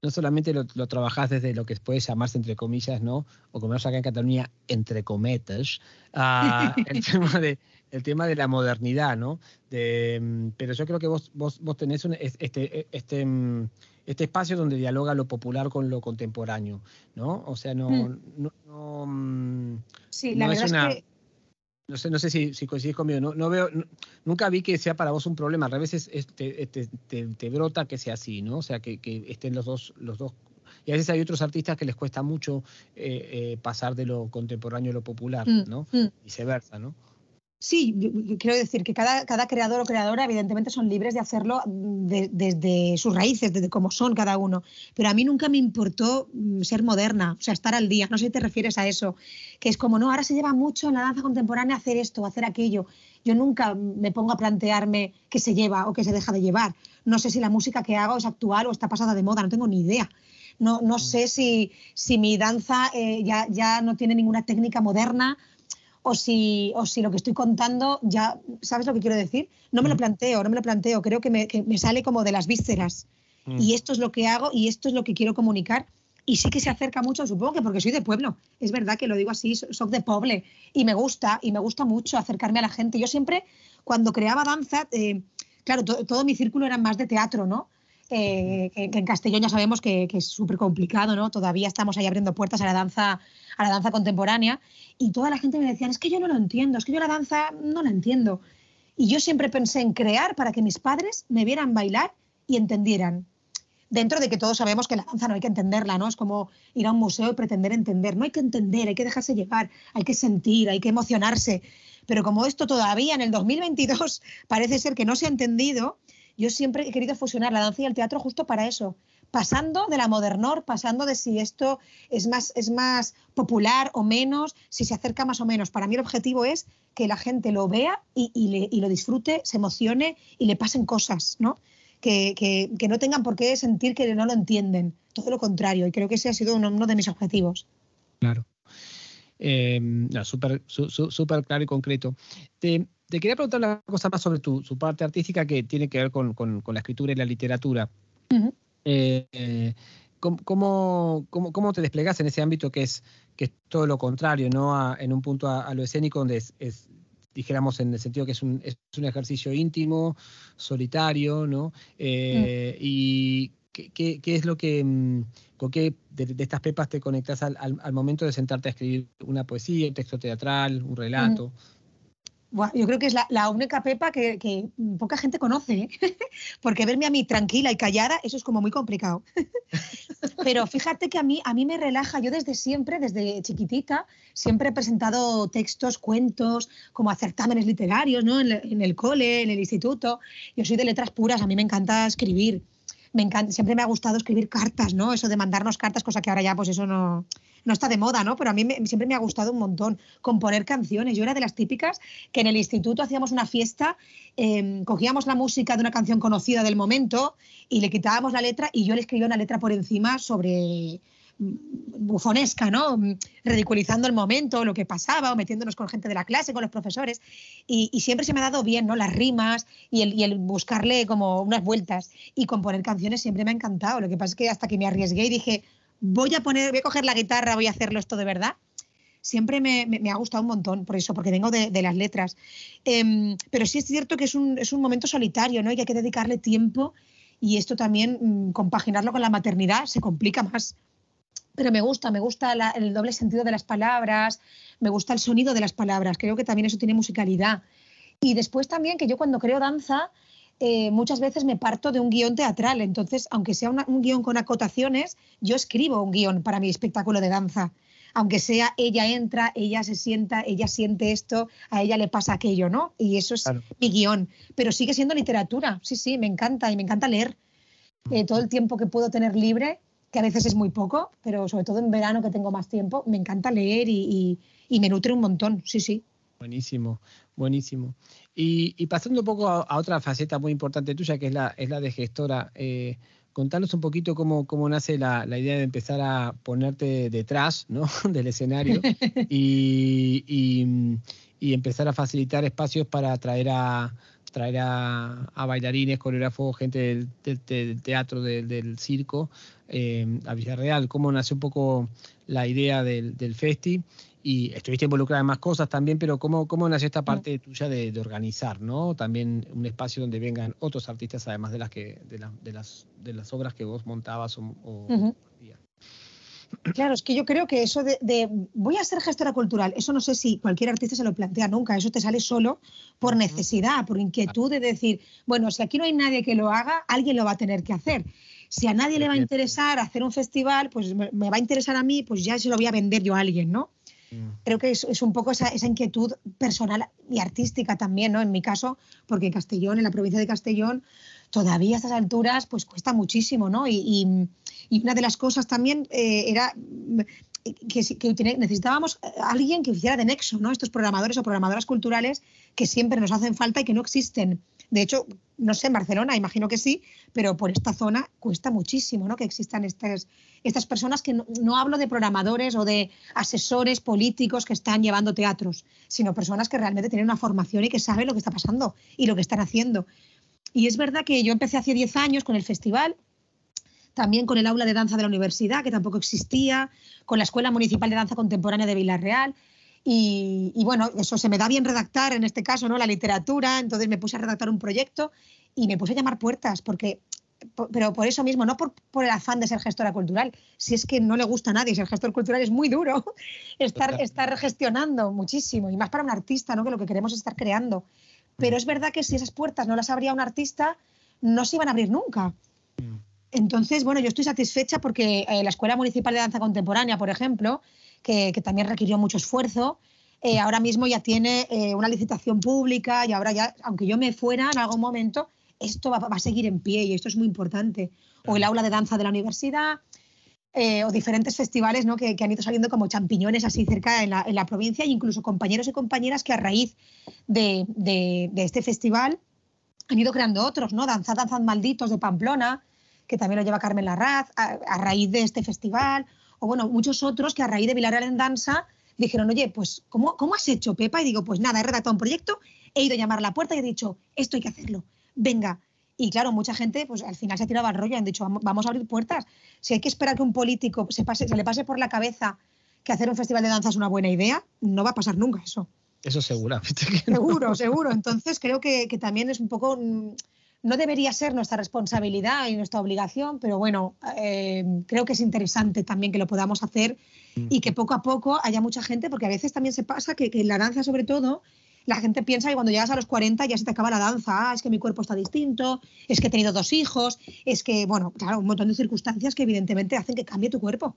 no solamente lo, lo, trabajás desde lo que puede llamarse entre comillas, ¿no? O como acá en Cataluña, entre cometas, uh, el, tema de, el tema de la modernidad, ¿no? De, mm, pero yo creo que vos, vos, vos tenés un, este, este, mm, este espacio donde dialoga lo popular con lo contemporáneo, ¿no? O sea, no... Mm. no, no sí, la verdad es, una, es que no sé, no sé si, si coincidís conmigo, no, no veo, nunca vi que sea para vos un problema, a veces te, te, brota que sea así, ¿no? O sea, que, que, estén los dos, los dos. Y a veces hay otros artistas que les cuesta mucho eh, eh, pasar de lo contemporáneo a lo popular, mm, ¿no? Mm. Viceversa, ¿no? Sí, quiero decir que cada, cada, creador o creadora evidentemente son libres de hacerlo desde sus raíces, desde cómo son cada uno. Pero a mí nunca me importó mm, ser moderna, o sea, estar al día. No sé si te refieres a eso, que es como, no, ahora se lleva mucho en la danza contemporánea hacer esto, hacer aquello. Yo nunca me pongo a plantearme qué se lleva o qué se deja de llevar. No sé si la música que hago es actual o está pasada de moda, no tengo ni idea. No, no mm. sé si, si mi danza eh, ya, ya no tiene ninguna técnica moderna o si, o si lo que estoy contando ya, ¿sabes lo que quiero decir? No me lo planteo, no me lo planteo, creo que me, que me sale como de las vísceras. Mm. Y esto es lo que hago y esto es lo que quiero comunicar. Y sí que se acerca mucho, supongo que porque soy de pueblo. Es verdad que lo digo así, soy de poble. Y me gusta, y me gusta mucho acercarme a la gente. Yo siempre, cuando creaba danza, eh, claro, todo mi círculo era más de teatro, ¿no? Eh, que, en Castellón ya sabemos que, que es súper complicado, ¿no? Todavía estamos ahí abriendo puertas a la danza a la danza contemporánea y toda la gente me decía, es que yo no lo entiendo, es que yo la danza no la entiendo. Y yo siempre pensé en crear para que mis padres me vieran bailar y entendieran. Dentro de que todos sabemos que la danza no hay que entenderla, ¿no? Es como ir a un museo y pretender entender. No hay que entender, hay que dejarse llevar, hay que sentir, hay que emocionarse. Pero como esto todavía en el 2022 parece ser que no se ha entendido, yo siempre he querido fusionar la danza y el teatro justo para eso, pasando de la modernor, pasando de si esto es más, es más popular o menos, si se acerca más o menos. Para mí el objetivo es que la gente lo vea y, lo disfrute, se emocione y le pasen cosas, ¿no? Que, no tengan por qué sentir que no lo entienden, todo lo contrario, y creo que ese ha sido uno, de mis objetivos. Claro. Eh, súper super claro y concreto. Te, quería preguntar una cosa más sobre tu su parte artística que tiene que ver con, la escritura y la literatura. Eh, ¿cómo, cómo, te desplegas en ese ámbito que es, que es todo lo contrario, ¿no? en un punto a, lo escénico donde es, dijéramos en el sentido que es un, es un ejercicio íntimo, solitario, ¿no? Eh, y ¿qué, es lo que, mm, con qué de, estas pepas te conectas al, al, momento de sentarte a escribir una poesía, un texto teatral, un relato? yo creo que es la, única Pepa que, poca gente conoce, ¿eh? porque verme a mí tranquila y callada, eso es como muy complicado. Pero fíjate que a mí, a mí me relaja, yo desde siempre, desde chiquitita, siempre he presentado textos, cuentos, como a certámenes literarios, ¿no? En, en el cole, en el instituto. Yo soy de letras puras, a mí me encanta escribir. Me encanta, siempre me ha gustado escribir cartas, ¿no? Eso de mandarnos cartas, cosa que ahora ya pues eso no, no está de moda, ¿no? Pero a mí siempre me ha gustado un montón componer canciones. Yo era de las típicas que en el instituto hacíamos una fiesta, em, cogíamos la música de una canción conocida del momento y le quitábamos la letra y yo le escribía una letra por encima sobre bufonesca, ¿no? Ridiculizando el momento, lo que pasaba, o metiéndonos con gente de la clase, con los profesores. Y, siempre se me ha dado bien, ¿no? Las rimas y el, y el, buscarle como unas vueltas. Y componer canciones siempre me ha encantado. Lo que pasa es que hasta que me arriesgué y dije, voy a poner, voy a coger la guitarra, voy a hacerlo esto de verdad. Siempre me, ha gustado un montón, por eso, porque vengo de, las letras. Em, pero sí es cierto que es un, momento solitario, ¿no? Y que hay que dedicarle tiempo y esto también, mm, compaginarlo con la maternidad, se complica más. Pero me gusta, me gusta el doble sentido de las palabras, me gusta el sonido de las palabras, creo que también eso tiene musicalidad. Y después también que yo cuando creo danza, eh, muchas veces me parto de un guion teatral. Entonces, aunque sea un guion con acotaciones, yo escribo un guion para mi espectáculo de danza. Aunque sea ella entra, ella se sienta, ella siente esto, a ella le pasa aquello, ¿no? Y eso es mi guion. Pero sigue siendo literatura. Sí, sí, me encanta y me encanta leer. Eh, todo el tiempo que puedo tener libre, que a veces es muy poco, pero sobre todo en verano que tengo más tiempo, me encanta leer y me nutre un montón. Sí, sí. Buenísimo, buenísimo. Y, pasando un poco a, otra faceta muy importante tuya, que es la, es la de gestora, eh, contanos un poquito cómo, cómo nace la, idea de empezar a ponerte detrás ¿no? del escenario y, y, empezar a facilitar espacios para traer a, traer a, bailarines, coreógrafos, gente del, teatro, del, circo eh, a Villarreal. ¿Cómo nació un poco la idea del, del festi? y estuviste involucrada en más cosas también, pero ¿cómo, cómo nació esta mm. parte tuya de, organizar, ¿no? También un espacio donde vengan otros artistas, además de las que, de, de las, de las obras que vos montabas o, Claro, es que yo creo que eso de, voy a ser gestora cultural, eso no sé si cualquier artista se lo plantea nunca, eso te sale solo por necesidad, por inquietud de decir, bueno, si aquí no hay nadie que lo haga, alguien lo va a tener que hacer. Si a nadie le va a interesar hacer un festival, pues me, va a interesar a mí, pues ya se lo voy a vender yo a alguien, ¿no? Mm. Creo que es, un poco esa, inquietud personal y artística también, ¿no? En mi caso, porque en Castellón, en la provincia de Castellón, todavía a estas alturas, pues cuesta muchísimo, ¿no? Y, una de las cosas también eh, era que, que, necesitábamos alguien que hiciera de nexo, ¿no? Estos programadores o programadoras culturales que siempre nos hacen falta y que no existen. De hecho, no sé, en Barcelona, imagino que sí, pero por esta zona cuesta muchísimo ¿no? que existan estas, estas personas que no, hablo de programadores o de asesores políticos que están llevando teatros, sino personas que realmente tienen una formación y que saben lo que está pasando y lo que están haciendo. Y es verdad que yo empecé hace 10 años con el festival, también con el aula de danza de la universidad, que tampoco existía, con la Escuela Municipal de Danza Contemporánea de Villarreal. Y, bueno, eso se me da bien redactar, en este caso, ¿no? La literatura, entonces me puse a redactar un proyecto y me puse a llamar puertas, porque, pero por eso mismo, no por, el afán de ser gestora cultural, si es que no le gusta a nadie, ser gestor cultural es muy duro, estar, estar gestionando muchísimo, y más para un artista, ¿no? Que lo que queremos es estar creando. Pero mm. es verdad que si esas puertas no las abría un artista, no se iban a abrir nunca. Entonces, bueno, yo estoy satisfecha porque eh, la Escuela Municipal de Danza Contemporánea, por ejemplo, que, también requirió mucho esfuerzo. Eh, ahora mismo ya tiene eh, una licitación pública y ahora ya, aunque yo me fuera en algún momento, esto va, a seguir en pie y esto es muy importante. O el aula de danza de la universidad, o diferentes festivales ¿no? que, han ido saliendo como champiñones así cerca en la, provincia, e incluso compañeros y compañeras que a raíz de, este festival han ido creando otros, ¿no? Danza, Danzad Malditos de Pamplona, que también lo lleva Carmen Larraz, a raíz de este festival, o bueno, muchos otros que a raíz de Villarreal en Danza dijeron, oye, pues, ¿cómo, ¿cómo has hecho, Pepa? Y digo, pues nada, he redactado un proyecto, he ido a llamar a la puerta y he dicho, esto hay que hacerlo, venga. Y claro, mucha gente, pues al final se ha tirado al rollo y han dicho, vamos a abrir puertas. Si hay que esperar que un político se, pase, se le pase por la cabeza que hacer un festival de danza es una buena idea, no va a pasar nunca eso. Eso seguro. Seguro, seguro. Entonces creo que, que también es un poco mm, no debería ser nuestra responsabilidad y nuestra obligación, pero bueno, eh, creo que es interesante también que lo podamos hacer mm. y que poco a poco haya mucha gente, porque a veces también se pasa que, en la danza sobre todo, la gente piensa que cuando llegas a los 40 ya se te acaba la danza, ah, es que mi cuerpo está distinto, es que he tenido dos hijos, es que, bueno, claro, un montón de circunstancias que evidentemente hacen que cambie tu cuerpo.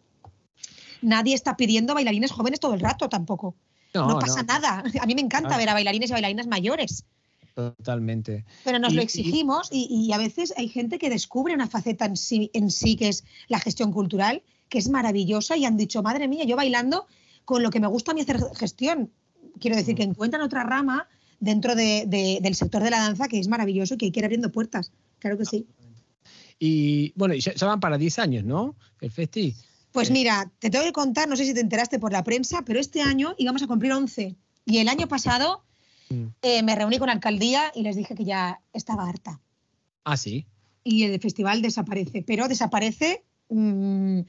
Nadie está pidiendo bailarines jóvenes todo el rato tampoco. No, pasa nada. A mí me encanta ver a bailarines y bailarinas mayores. Totalmente. Pero nos lo exigimos y, a veces hay gente que descubre una faceta en sí, en sí que es la gestión cultural, que es maravillosa y han dicho, madre mía, yo bailando con lo que me gusta a mí hacer gestión. Quiero decir que encuentran otra rama dentro del sector de la danza que es maravilloso y que hay que ir abriendo puertas. Claro que sí. Y bueno, ya, van para 10 años, ¿no? El festi. Pues eh. mira, te tengo que contar, no sé si te enteraste por la prensa, pero este año íbamos a cumplir 11. Y el año pasado Mm. Eh, me reuní con alcaldía y les dije que ya estaba harta. Ah, sí. Y el festival desaparece, pero desaparece mm,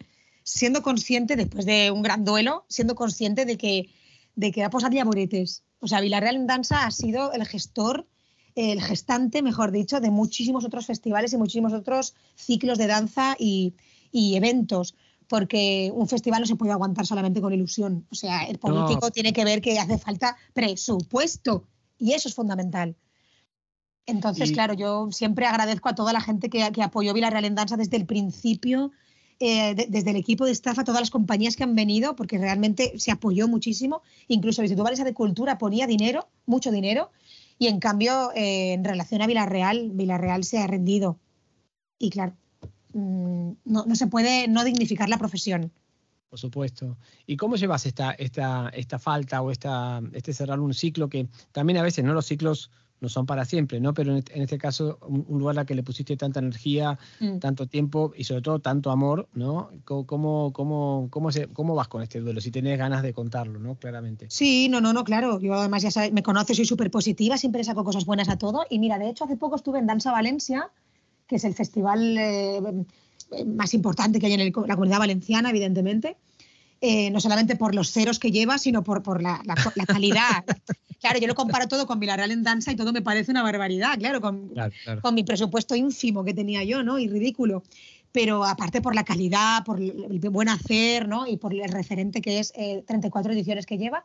siendo consciente, después de un gran duelo, siendo consciente de que, de que va a posar boretes. O sea, Villarreal en Danza ha sido el gestor, el gestante, mejor dicho, de muchísimos otros festivales y muchísimos otros ciclos de danza y, y eventos porque un festival no se puede aguantar solamente con ilusión. O sea, el político tiene que ver que hace falta presupuesto y eso es fundamental. Entonces, claro, yo siempre agradezco a toda la gente que, apoyó Villarreal en Danza desde el principio, eh, desde el equipo de staff, a todas las compañías que han venido, porque realmente se apoyó muchísimo. Incluso el Instituto Valencia de Cultura ponía dinero, mucho dinero, y en cambio, eh, en relación a Villarreal, Villarreal se ha rendido. Y claro, no, no se puede no dignificar la profesión. Por supuesto. ¿Y cómo llevas esta, esta, esta falta o esta, este cerrar un ciclo que también a veces, ¿no? Los ciclos no son para siempre, ¿no? Pero en este, este caso, un, lugar al que le pusiste tanta energía, mm. tanto tiempo y sobre todo tanto amor, ¿no? ¿Cómo, cómo, cómo, se, ¿Cómo vas con este duelo? Si tienes ganas de contarlo, ¿no? Claramente. Sí, no, no, no, claro. Yo además ya sabes, me conoces, soy súper positiva, siempre saco cosas buenas a todo. Y mira, de hecho, hace poco estuve en Danza Valencia, que es el festival eh, más importante que hay en la comunidad valenciana, evidentemente. Eh, no solamente por los ceros que lleva, sino por, por la, calidad. claro, yo lo comparo todo con Villarreal en danza y todo me parece una barbaridad, claro con, con, mi presupuesto ínfimo que tenía yo, ¿no? Y ridículo. Pero aparte por la calidad, por el buen hacer, ¿no? Y por el referente que es 34 eh, ediciones que lleva.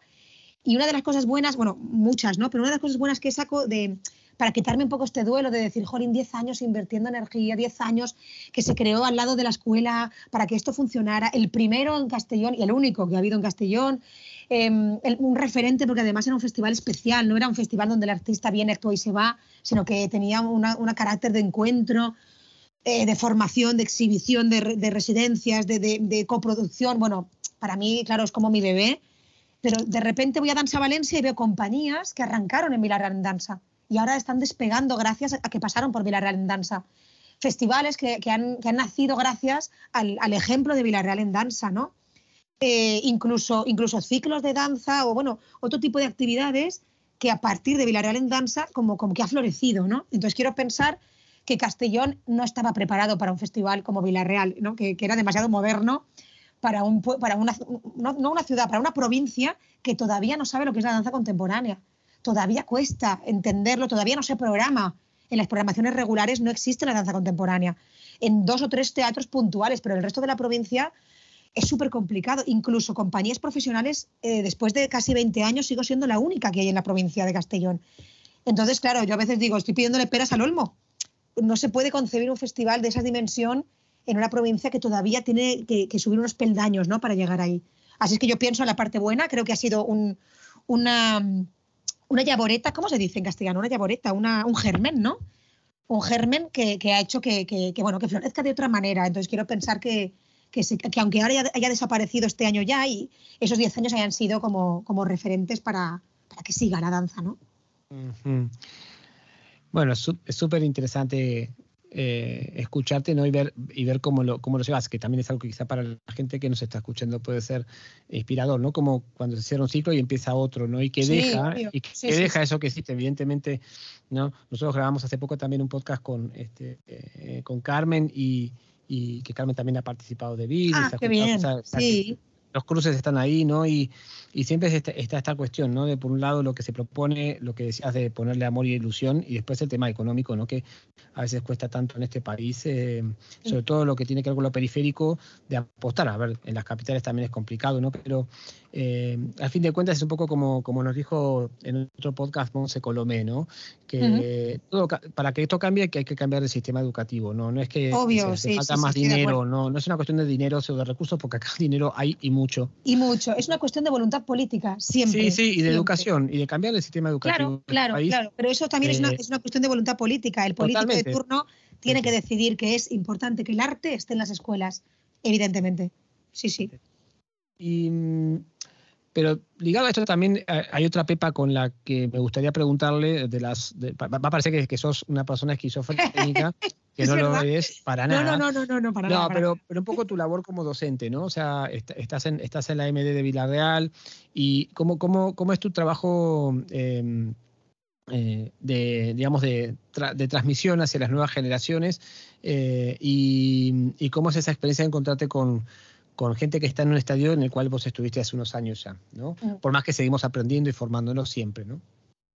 Y una de las cosas buenas, bueno, muchas, ¿no? Pero una de las cosas buenas que saco de, para quitarme un poco este duelo de decir, jolín, 10 años invirtiendo energía, 10 años que se creó al lado de la escuela para que esto funcionara, el primero en Castellón y el único que ha habido en Castellón, em, un referente porque además era un festival especial, no era un festival donde el artista viene, actúa y se va, sino que tenía un carácter de encuentro. Eh, de formación, de exhibición, de, residencias, de, coproducción. Bueno, para mí, claro, es como mi bebé, pero de repente voy a Danza Valencia y veo compañías que arrancaron en en Danza y ahora están despegando gracias a que pasaron por Villarreal en Danza. Festivales que, han, nacido gracias al, ejemplo de Villarreal en Danza, ¿no? Eh, incluso, incluso ciclos de danza o, bueno, otro tipo de actividades que a partir de Villarreal en Danza como, como que ha florecido, ¿no? Entonces quiero pensar que Castellón no estaba preparado para un festival como Villarreal, ¿no? que, era demasiado moderno para, un, para una, no una ciudad, para una provincia que todavía no sabe lo que es la danza contemporánea todavía cuesta entenderlo, todavía no se programa. En las programaciones regulares no existe la danza contemporánea. En dos o tres teatros puntuales, pero el resto de la provincia es súper complicado. Incluso compañías profesionales, eh, después de casi 20 años, sigo siendo la única que hay en la provincia de Castellón. Entonces, claro, yo a veces digo, estoy pidiéndole peras al olmo. No se puede concebir un festival de esa dimensión en una provincia que todavía tiene que, subir unos peldaños ¿no? para llegar ahí. Así es que yo pienso en la parte buena, creo que ha sido un, una, una yaboreta, ¿cómo se dice en castellano? Una yaboreta, un germen, ¿no? Un germen que, ha hecho que, bueno, que florezca de otra manera. Entonces quiero pensar que, que, aunque ahora haya, desaparecido este año ya, y esos 10 años hayan sido como, como referentes para, que siga la danza, ¿no? Bueno, es súper interesante eh, escucharte ¿no? y ver, y ver cómo, lo, cómo lo llevas, que también es algo que quizá para la gente que nos está escuchando puede ser inspirador, ¿no? Como cuando se cierra un ciclo y empieza otro, ¿no? Y que deja, y que, deja eso que existe, evidentemente, ¿no? Nosotros grabamos hace poco también un podcast con, este, eh, con Carmen y, y, que Carmen también ha participado de vídeos. Ah, qué bien, sí los cruces están ahí, ¿no? Y, y siempre está, esta cuestión, ¿no? De por un lado lo que se propone, lo que decías de ponerle amor y ilusión, y después el tema económico, ¿no? Que a veces cuesta tanto en este país, eh, sobre todo lo que tiene que ver con lo periférico, de apostar. A ver, en las capitales también es complicado, ¿no? Pero eh, al fin de cuentas es un poco como, como nos dijo en otro podcast Monse Colomé, ¿no? Que todo, para que esto cambie que hay que cambiar el sistema educativo, ¿no? No es que Obvio, falta más dinero, no, no es una cuestión de dinero o de recursos, porque acá dinero hay y mucho. Y mucho. Es una cuestión de voluntad política, siempre. Sí, sí, y de educación, y de cambiar el sistema educativo. Claro, claro, claro. Pero eso también es, una, eh, es, una, cuestión de voluntad política. El político de turno tiene que decidir que es importante que el arte esté en las escuelas, evidentemente. Sí, sí. Y mm, pero ligado a esto también eh, hay otra pepa con la que me gustaría preguntarle de las va a parecer que, sos una persona esquizofrénica que no lo es para nada. No, no, no, no, para nada. No, pero, pero un poco tu labor como docente, ¿no? O sea, estás en, estás en la MD de Villarreal y cómo, cómo, cómo es tu trabajo em, eh, de, digamos, de, de, transmisión hacia las nuevas generaciones eh, y, y, cómo es esa experiencia de encontrarte con, con gente que está en un estadio en el cual vos estuviste hace unos años ya, ¿no? Mm. Por más que seguimos aprendiendo y formándonos siempre, ¿no?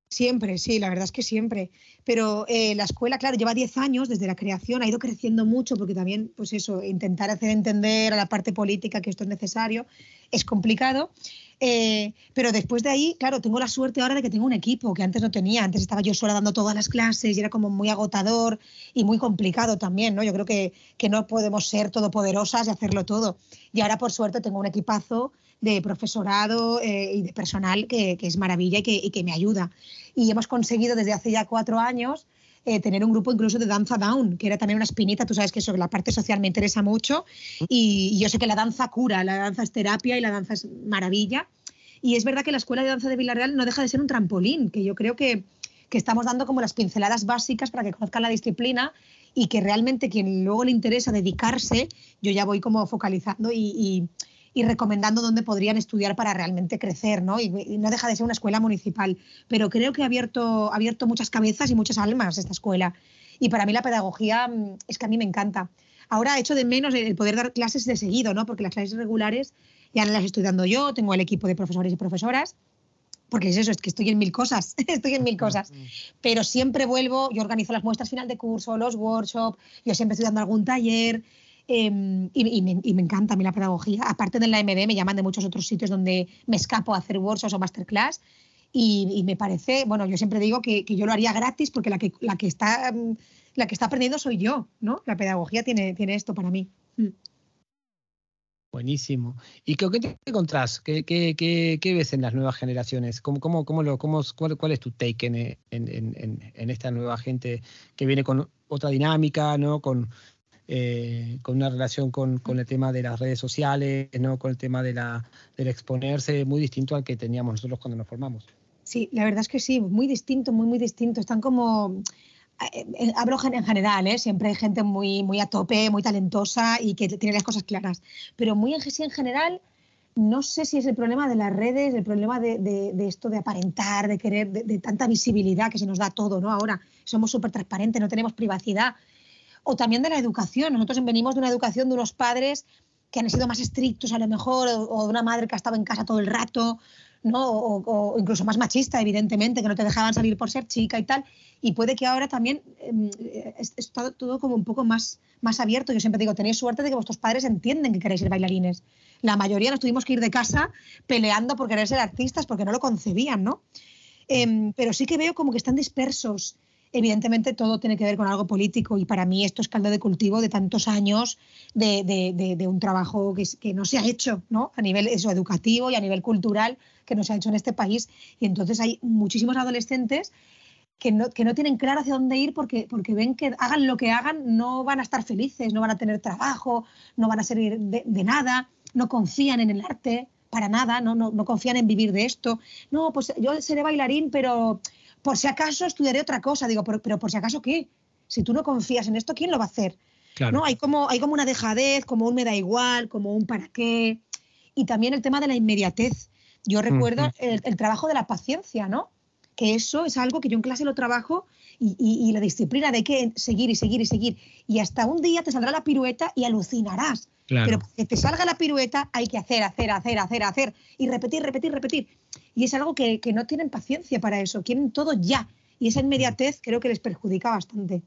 Siempre, sí, la verdad es que siempre. Pero eh, la escuela, claro, lleva 10 años desde la creación, ha ido creciendo mucho porque también, pues eso, intentar hacer entender a la parte política que esto es necesario es complicado. Eh, pero después de ahí, claro, tengo la suerte ahora de que tengo un equipo que antes no tenía. Antes estaba yo sola dando todas las clases y era como muy agotador y muy complicado también, ¿no? Yo creo que, que no podemos ser todopoderosas y hacerlo todo. Y ahora, por suerte, tengo un equipazo de profesorado eh, y de personal que, que es maravilla y que, y que, me ayuda. Y hemos conseguido desde hace ya cuatro años eh, tener un grupo incluso de danza down, que era también una espinita, tú sabes que sobre la parte social me interesa mucho y, yo sé que la danza cura, la danza es terapia y la danza es maravilla. Y es verdad que la Escuela de Danza de Villarreal no deja de ser un trampolín, que yo creo que, que estamos dando como las pinceladas básicas para que conozcan la disciplina y que realmente quien luego le interesa dedicarse, yo ya voy como focalizando y, recomendando dónde podrían estudiar para realmente crecer, ¿no? Y, no deja de ser una escuela municipal, pero creo que ha abierto, ha abierto muchas cabezas y muchas almas esta escuela. Y para mí la pedagogía mm, es que a mí me encanta. Ahora echo de menos el poder dar clases de seguido, ¿no? Porque las clases regulares ya no las estoy dando yo, tengo el equipo de profesores y profesoras, porque es eso, es que estoy en mil cosas, estoy en mil cosas. Pero siempre vuelvo, yo organizo las muestras final de curso, los workshops, yo siempre estoy dando algún taller. Em, y, me, encanta a mí la pedagogía. Aparte de la MD, me llaman de muchos otros sitios donde me escapo a hacer workshops o masterclass. Y, me parece, bueno, yo siempre digo que, yo lo haría gratis porque la que, la que, está, la que está aprendiendo soy yo, ¿no? La pedagogía tiene, tiene esto para mí. Mm. Buenísimo. ¿Y qué, qué te encontrás? ¿Qué, qué, qué, ves en las nuevas generaciones? ¿Cómo, cómo, cómo lo, cómo, cuál, cuál, es tu take en, en, en, esta nueva gente que viene con otra dinámica, ¿no? con, eh, con una relación con, con, el tema de las redes sociales, ¿no? con el tema de la, del exponerse, muy distinto al que teníamos nosotros cuando nos formamos? Sí, la verdad es que sí, muy distinto, muy, muy distinto. Están como eh, eh, hablo en general, ¿eh? siempre hay gente muy, muy a tope, muy talentosa y que tiene las cosas claras, pero muy en, en general, no sé si es el problema de las redes, el problema de, esto de aparentar, de querer, de, tanta visibilidad que se nos da todo, ¿no? Ahora somos súper transparentes, no tenemos privacidad, o también de la educación. Nosotros venimos de una educación de unos padres que han sido más estrictos a lo mejor, o de una madre que ha estado en casa todo el rato, ¿no? O, incluso más machista, evidentemente, que no te dejaban salir por ser chica y tal. Y puede que ahora también em, está todo como un poco más, más abierto. Yo siempre digo, tenéis suerte de que vuestros padres entienden que queréis ser bailarines. La mayoría nos tuvimos que ir de casa peleando por querer ser artistas porque no lo concebían, ¿no? Em, pero sí que veo como que están dispersos. Evidentemente todo tiene que ver con algo político y para mí esto es caldo de cultivo de tantos años de, de, de, un trabajo que, que, no se ha hecho ¿no? a nivel eso, educativo y a nivel cultural que no se ha hecho en este país. Y entonces hay muchísimos adolescentes que no, que no tienen claro hacia dónde ir porque, porque ven que hagan lo que hagan, no van a estar felices, no van a tener trabajo, no van a servir de, nada, no confían en el arte para nada, no, no, no confían en vivir de esto. No, pues yo seré bailarín, pero por si acaso estudiaré otra cosa. Digo, pero, pero por si acaso qué? Si tú no confías en esto, ¿quién lo va a hacer? ¿No? Hay, como, hay como una dejadez, como un me da igual, como un para qué. Y también el tema de la inmediatez. Yo recuerdo el, trabajo de la paciencia, ¿no? Que eso es algo que yo en clase lo trabajo y, la disciplina de que seguir y seguir y seguir. Y hasta un día te saldrá la pirueta y alucinarás. Pero para que te salga la pirueta hay que hacer, hacer, hacer, hacer, hacer y repetir, repetir, repetir. Y es algo que, que no tienen paciencia para eso, quieren todo ya. Y esa inmediatez creo que les perjudica bastante.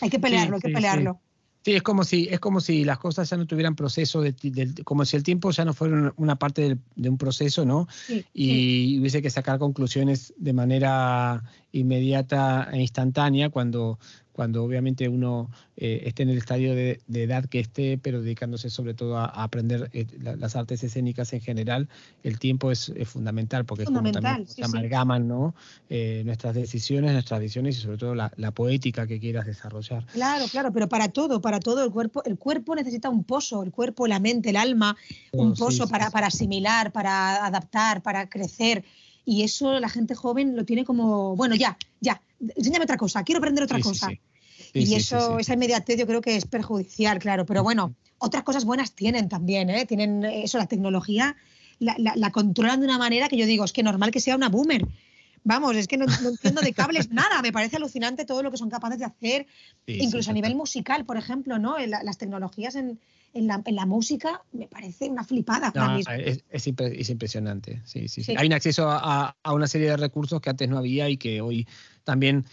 Hay que pelearlo, hay que pelearlo. Sí, es como si, es como si las cosas ya no tuvieran proceso, de, como si el tiempo ya no fuera una parte de, un proceso, ¿no? y hubiese que sacar conclusiones de manera inmediata e instantánea cuando cuando obviamente uno eh, esté en el estadio de, edad que esté, pero dedicándose sobre todo a, aprender eh, las artes escénicas en general, el tiempo es, fundamental porque es como también se amalgaman ¿no? Eh, nuestras decisiones, nuestras visiones y sobre todo la, poética que quieras desarrollar. Claro, claro, pero para todo, para todo el cuerpo, el cuerpo necesita un pozo, el cuerpo, la mente, el alma, un pozo para, para asimilar, para adaptar, para crecer. Y eso la gente joven lo tiene como, bueno, ya, ya, enséñame otra cosa, quiero aprender otra cosa y eso, esa inmediatez yo creo que es perjudicial, claro. Pero bueno, otras cosas buenas tienen también, ¿eh? Tienen eso, la tecnología la, controlan de una manera que yo digo, es que normal que sea una boomer. Vamos, es que no, entiendo de cables nada. Me parece alucinante todo lo que son capaces de hacer, incluso a nivel musical, por ejemplo, ¿no? las tecnologías en, la, música me parece una flipada. es, impresionante. Sí, sí, Hay un acceso a, a, una serie de recursos que antes no había y que hoy también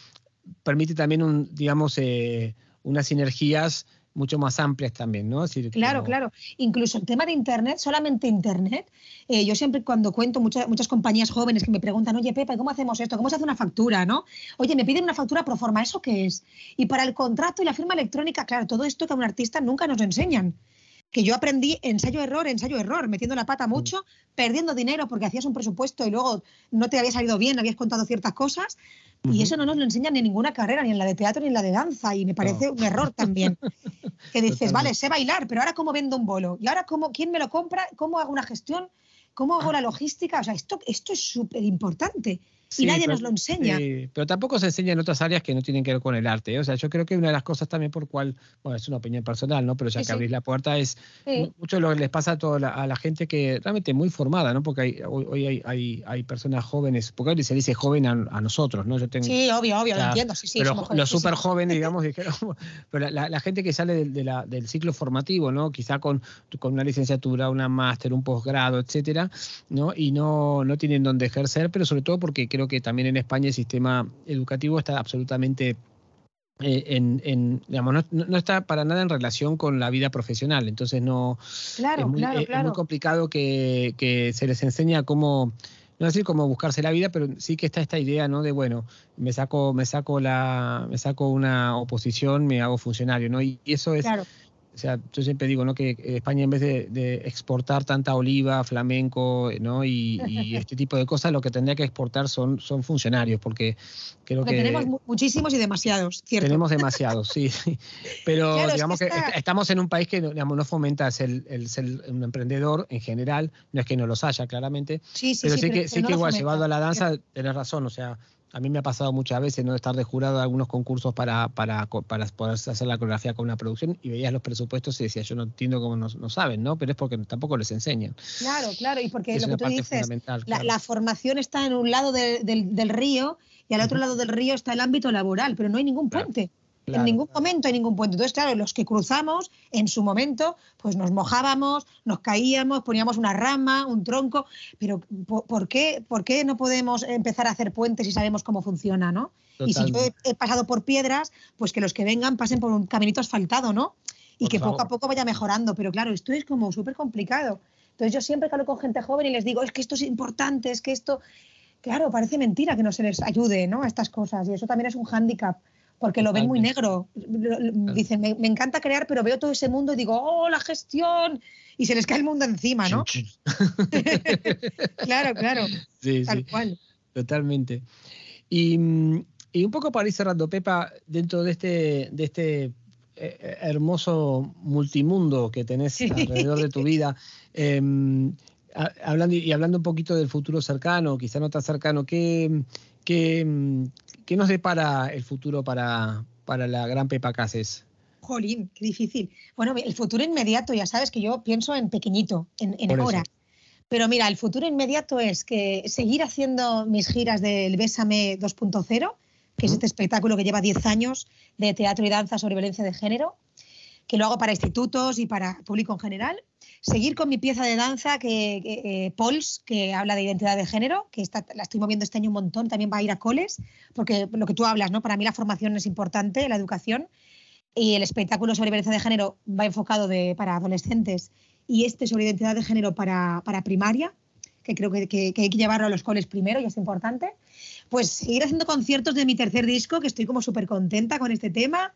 permite también, un, digamos, eh, unas sinergias mucho más amplias también, ¿no? claro, claro. Incluso el tema de Internet, solamente Internet. Eh, yo siempre cuando cuento muchas, muchas compañías jóvenes que me preguntan, oye, Pepa, ¿cómo hacemos esto? ¿Cómo se hace una factura? ¿no? Oye, me piden una factura pro forma, ¿eso qué es? Y para el contrato y la firma electrónica, claro, todo esto que a un artista nunca nos enseñan que yo aprendí ensayo-error, ensayo-error, metiendo la pata mm. mucho, perdiendo dinero porque hacías un presupuesto y luego no te había salido bien, habías contado ciertas cosas. Y eso no nos lo enseñan ni en ninguna carrera, ni en la de teatro ni en la de danza. Y me parece un error también. que dices, vale, sé bailar, pero ahora cómo vendo un bolo. Y ahora cómo, quién me lo compra, cómo hago una gestión, cómo hago la logística. O sea, esto, esto es súper importante. Y nadie nos lo enseña. pero tampoco se enseña en otras áreas que no tienen que ver con el arte. ¿eh? O sea, yo creo que una de las cosas también por cual, bueno, es una opinión personal, ¿no? Pero ya que abrís la puerta es mucho lo que les pasa a toda la, a la gente que realmente muy formada, ¿no? Porque hay, hoy, hay, hay, personas jóvenes, porque hoy se dice joven a, nosotros, ¿no? Yo tengo, sí, obvio, obvio, lo entiendo, sí, sí. Pero los súper jóvenes, digamos, dijeron, pero la, gente que sale de, la, del ciclo formativo, ¿no? Quizá con, con una licenciatura, una máster, un posgrado, etcétera, ¿no? Y no, no tienen donde ejercer, pero sobre todo porque creo que también en España el sistema educativo está absolutamente eh, en, digamos, no, está para nada en relación con la vida profesional. Entonces no claro, es, muy, claro, es, muy complicado que, que, se les enseña cómo, no decir cómo buscarse la vida, pero sí que está esta idea, ¿no? De bueno, me saco, me saco la, me saco una oposición, me hago funcionario, ¿no? Y eso es, o sea, yo siempre digo ¿no? que España en vez de, exportar tanta oliva, flamenco ¿no? y, este tipo de cosas, lo que tendría que exportar son, son funcionarios, porque creo que... Tenemos muchísimos y demasiados, ¿cierto? Tenemos demasiados, sí. Pero digamos que, estamos en un país que digamos, no fomenta el, el, ser un emprendedor en general, no es que no los haya claramente, sí, sí, pero sí, que, sí que igual llevado a la danza, tenés razón, o sea, a mí me ha pasado muchas veces no estar de jurado de algunos concursos para, para, para poder hacer la coreografía con una producción y veías los presupuestos y decías, yo no entiendo cómo no, saben, ¿no? Pero es porque tampoco les enseñan. Claro, claro, y porque lo que tú dices, la, formación está en un lado del río y al otro lado del río está el ámbito laboral, pero no hay ningún puente en ningún momento hay ningún puente. Entonces, claro, los que cruzamos, en su momento, pues nos mojábamos, nos caíamos, poníamos una rama, un tronco, pero ¿por qué, por qué no podemos empezar a hacer puentes si sabemos cómo funciona, no? Y si yo he, pasado por piedras, pues que los que vengan pasen por un caminito asfaltado, ¿no? Y que poco a poco vaya mejorando. Pero claro, esto es como súper complicado. Entonces yo siempre que hablo con gente joven y les digo, es que esto es importante, es que esto... Claro, parece mentira que no se les ayude, ¿no? A estas cosas. Y eso también es un hándicap porque lo ven muy negro. Dicen, me, encanta crear, pero veo todo ese mundo y digo, oh, la gestión. Y se les cae el mundo encima, ¿no? claro, claro. Sí, tal cual. Totalmente. Y, un poco para ir cerrando, Pepa, dentro de este, de este eh, eh, hermoso multimundo que tenés alrededor de tu vida, em, hablando y hablando un poquito del futuro cercano, quizá no tan cercano, ¿qué, qué, ¿Qué nos depara el futuro para, para la gran Pepa Cases? Jolín, qué difícil. Bueno, el futuro inmediato, ya sabes que yo pienso en pequeñito, en, en ahora. Pero mira, el futuro inmediato es que seguir haciendo mis giras del Bésame 2.0, que es este espectáculo que lleva 10 años de teatro y danza sobre violencia de género, que lo hago para institutos y para público en general seguir con mi pieza de danza, que, que Pols, que habla de identidad de género, que está, la estoy moviendo este año un montón, también va a ir a coles, porque lo que tú hablas, ¿no? Para mí la formación es importante, la educación, y el espectáculo sobre violencia de género va enfocado de, para adolescentes y este sobre identidad de género para, para primaria, que creo que, que, hay que llevarlo a los coles primero y es importante. Pues seguir haciendo conciertos de mi tercer disco, que estoy como súper contenta con este tema.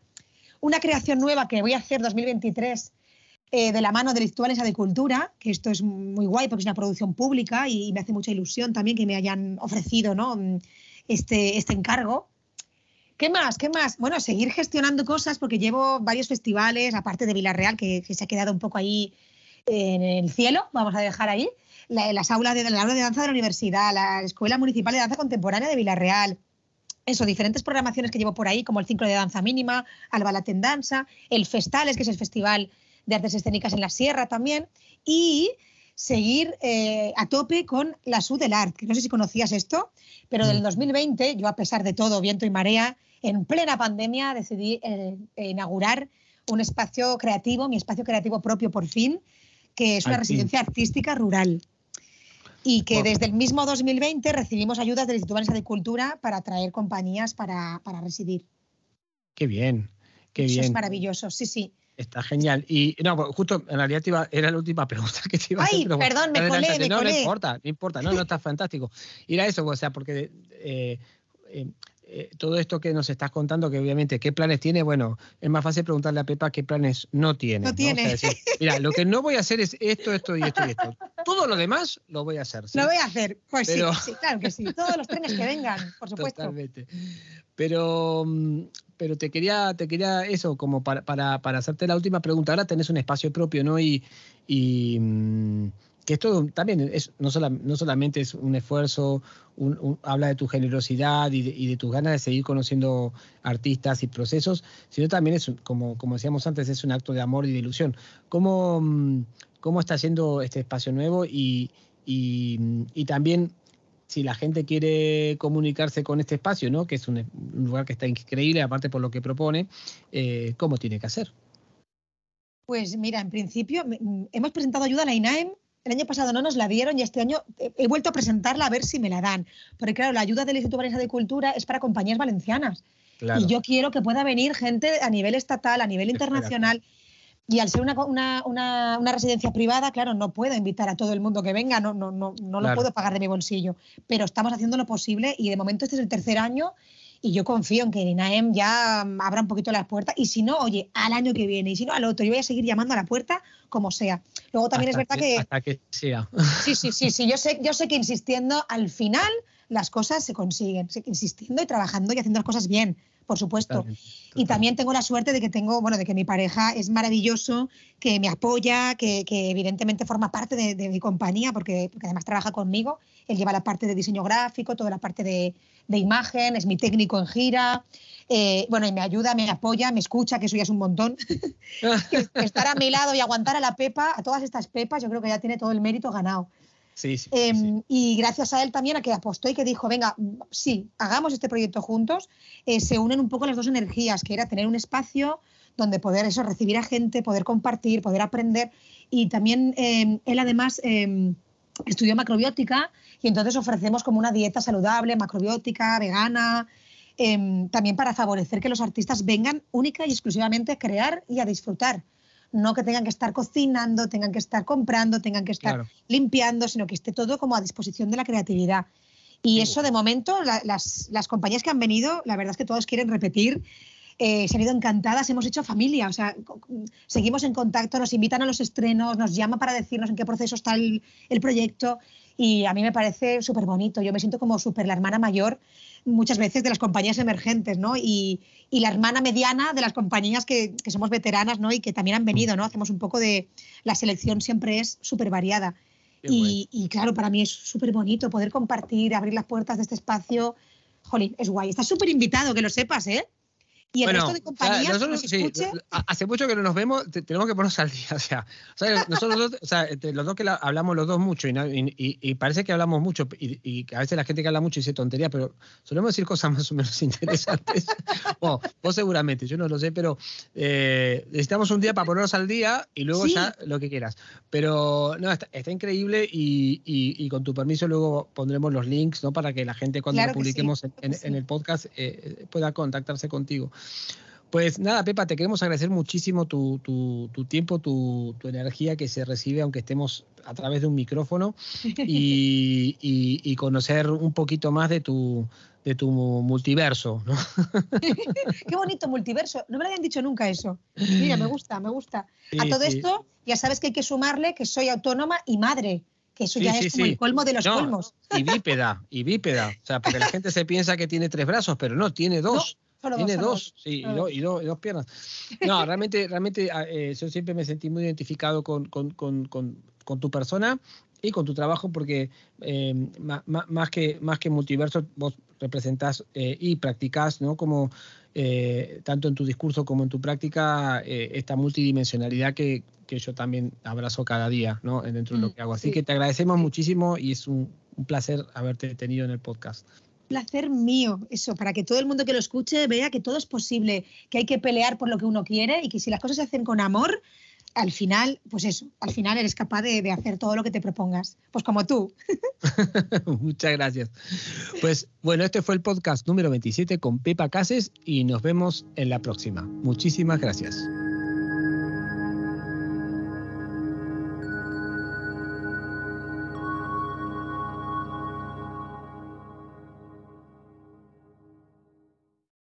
Una creación nueva que voy a hacer 2023 eh, de la mano de Lituanes de Cultura, que esto es muy guay porque es una producción pública y, me hace mucha ilusión también que me hayan ofrecido ¿no? Mm, este, este encargo. ¿Qué más? ¿Qué más? Bueno, seguir gestionando cosas porque llevo varios festivales, aparte de Villarreal, que, se ha quedado un poco ahí en el cielo, vamos a dejar ahí, las aulas de, la aula de danza de la universidad, la Escuela Municipal de Danza Contemporánea de Villarreal, eso, diferentes programaciones que llevo por ahí, como el Ciclo de Danza Mínima, Alba Laten Danza, el Festales, que es el festival de artes escénicas en la sierra también, y seguir eh, a tope con la SU del Art, que no sé si conocías esto, pero del 2020, mm. yo a pesar de todo, viento y marea, en plena pandemia decidí eh, inaugurar un espacio creativo, mi espacio creativo propio por fin, que es una residencia artística rural. Y que desde el mismo 2020 recibimos ayudas del Instituto Valenciano de Cultura para traer compañías para, para residir. Qué bien, qué Eso bien. Es maravilloso, sí, sí. Está genial. Y no, pues, justo en realidad era la última pregunta que te iba a hacer. Ay, perdón, me colé, me no, colé. No importa, no importa, no, no, está fantástico. Y era eso, o sea, porque eh, eh, eh, todo esto que nos estás contando, que obviamente qué planes tiene, bueno, es más fácil preguntarle a Pepa qué planes no tiene. No tiene. mira, lo que no voy a hacer es esto, esto y esto y esto. Todo lo demás lo voy a hacer. Lo voy a hacer, pues sí, sí, claro que sí. Todos los trenes que vengan, por supuesto. Totalmente. Pero, mm, pero te quería, te quería eso, como para, para, para, hacerte la última pregunta. Ahora tenés un espacio propio, ¿no? Y, y, mm, que esto también es, no, no solamente es un esfuerzo, habla de tu generosidad y de, tus ganas de seguir conociendo artistas y procesos, sino también es, como, como decíamos antes, es un acto de amor y de ilusión. ¿Cómo, mm, cómo está yendo este espacio nuevo y, y, también si la gente quiere comunicarse con este espacio, ¿no? que es un, lugar que está increíble, aparte por lo que propone, eh, ¿cómo tiene que hacer? Pues mira, en principio mm, hemos presentado ayuda a la INAEM el año pasado no nos la dieron y este año he vuelto a presentarla a ver si me la dan. Porque claro, la ayuda del Instituto Valenciano de Cultura es para compañías valencianas. Y yo quiero que pueda venir gente a nivel estatal, a nivel internacional. Y al ser una, residencia privada, claro, no puedo invitar a todo el mundo que venga, no, no, no, no lo puedo pagar de mi bolsillo. Pero estamos haciendo lo posible y de momento este es el tercer año y yo confío en que INAEM ya mm, abra un poquito las puertas. Y si no, oye, al año que viene, y si no, al otro, yo voy a seguir llamando a la puerta como sea. Luego también es verdad que, Hasta que sea. Sí, sí, sí, sí. Yo sé, yo sé que insistiendo, al final las cosas se consiguen. Insistiendo y trabajando y haciendo las cosas bien por supuesto. Y también tengo la suerte de que tengo, bueno, de que mi pareja es maravilloso, que me apoya, que, evidentemente forma parte de, mi compañía, porque, además trabaja conmigo. Él lleva la parte de diseño gráfico, toda la parte de, imagen, es mi técnico en gira. Eh, bueno, y me ayuda, me apoya, me escucha, que eso ya es un montón. Estar a mi lado y aguantar a la Pepa, a todas estas Pepas, yo creo que ya tiene todo el mérito ganado. Em, y gracias a él también a que apostó y que dijo, venga, sí, hagamos este proyecto juntos, eh, se unen un poco las dos energías, que era tener un espacio donde poder eso, recibir a gente, poder compartir, poder aprender. Y también em, él además em, estudió macrobiótica y entonces ofrecemos como una dieta saludable, macrobiótica, vegana, también para favorecer que los artistas vengan única y exclusivamente a crear y a disfrutar no que tengan que estar cocinando, tengan que estar comprando, tengan que estar limpiando, sino que esté todo como a disposición de la creatividad. Y eso de momento, las, las, compañías que han venido, la verdad es que todos quieren repetir. Eh, se han ido encantadas, hemos hecho familia, o sea, seguimos en contacto, nos invitan a los estrenos, nos llaman para decirnos en qué proceso está el, el proyecto y a mí me parece súper bonito. Yo me siento como súper la hermana mayor muchas veces de las compañías emergentes, ¿no? Y, y la hermana mediana de las compañías que, que, somos veteranas, ¿no? Y que también han venido, ¿no? Hacemos un poco de... La selección siempre es súper variada. Y, y, claro, para mí es súper bonito poder compartir, abrir las puertas de este espacio. Jolín, es guay. Estás súper invitado, que lo sepas, ¿eh? Y el resto de compañías hace mucho que no nos vemos, tenemos que ponernos al día. O sea, nosotros dos, o sea, los dos que hablamos los dos mucho y, parece que hablamos mucho y, a veces la gente que habla mucho dice tontería, pero solemos decir cosas más o menos interesantes. vos seguramente, yo no lo sé, pero eh, necesitamos un día para ponernos al día y luego ya lo que quieras. Pero no, está, increíble y, con tu permiso luego pondremos los links ¿no? para que la gente cuando lo publiquemos en, el podcast eh, pueda contactarse contigo. Pues nada, Pepa, te queremos agradecer muchísimo tu, tiempo, tu, energía que se recibe, aunque estemos a través de un micrófono, y, conocer un poquito más de tu, de tu multiverso. Qué bonito multiverso. No me lo habían dicho nunca eso. Mira, me gusta, me gusta. a todo esto, ya sabes que hay que sumarle que soy autónoma y madre que eso ya es como el colmo de los colmos. Y bípeda, y bípeda. O sea, porque la gente se piensa que tiene tres brazos, pero no, tiene dos. Tiene dos, sí, y, dos piernas. No, realmente, realmente ah, eh, yo siempre me sentí muy identificado con, tu persona y con tu trabajo porque eh, más, que, más que multiverso vos representás eh, y practicás, ¿no? Como tanto en tu discurso como en tu práctica esta multidimensionalidad que, yo también abrazo cada día, ¿no? Dentro de lo mm, que hago. Así que te agradecemos muchísimo y es un placer haberte tenido en el podcast placer mío, eso, para que todo el mundo que lo escuche vea que todo es posible, que hay que pelear por lo que uno quiere y que si las cosas se hacen con amor, al final, pues eso, al final eres capaz de, hacer todo lo que te propongas, pues como tú. Muchas gracias. Pues bueno, este fue el podcast número 27 con Pepa Cases y nos vemos en la próxima. Muchísimas gracias.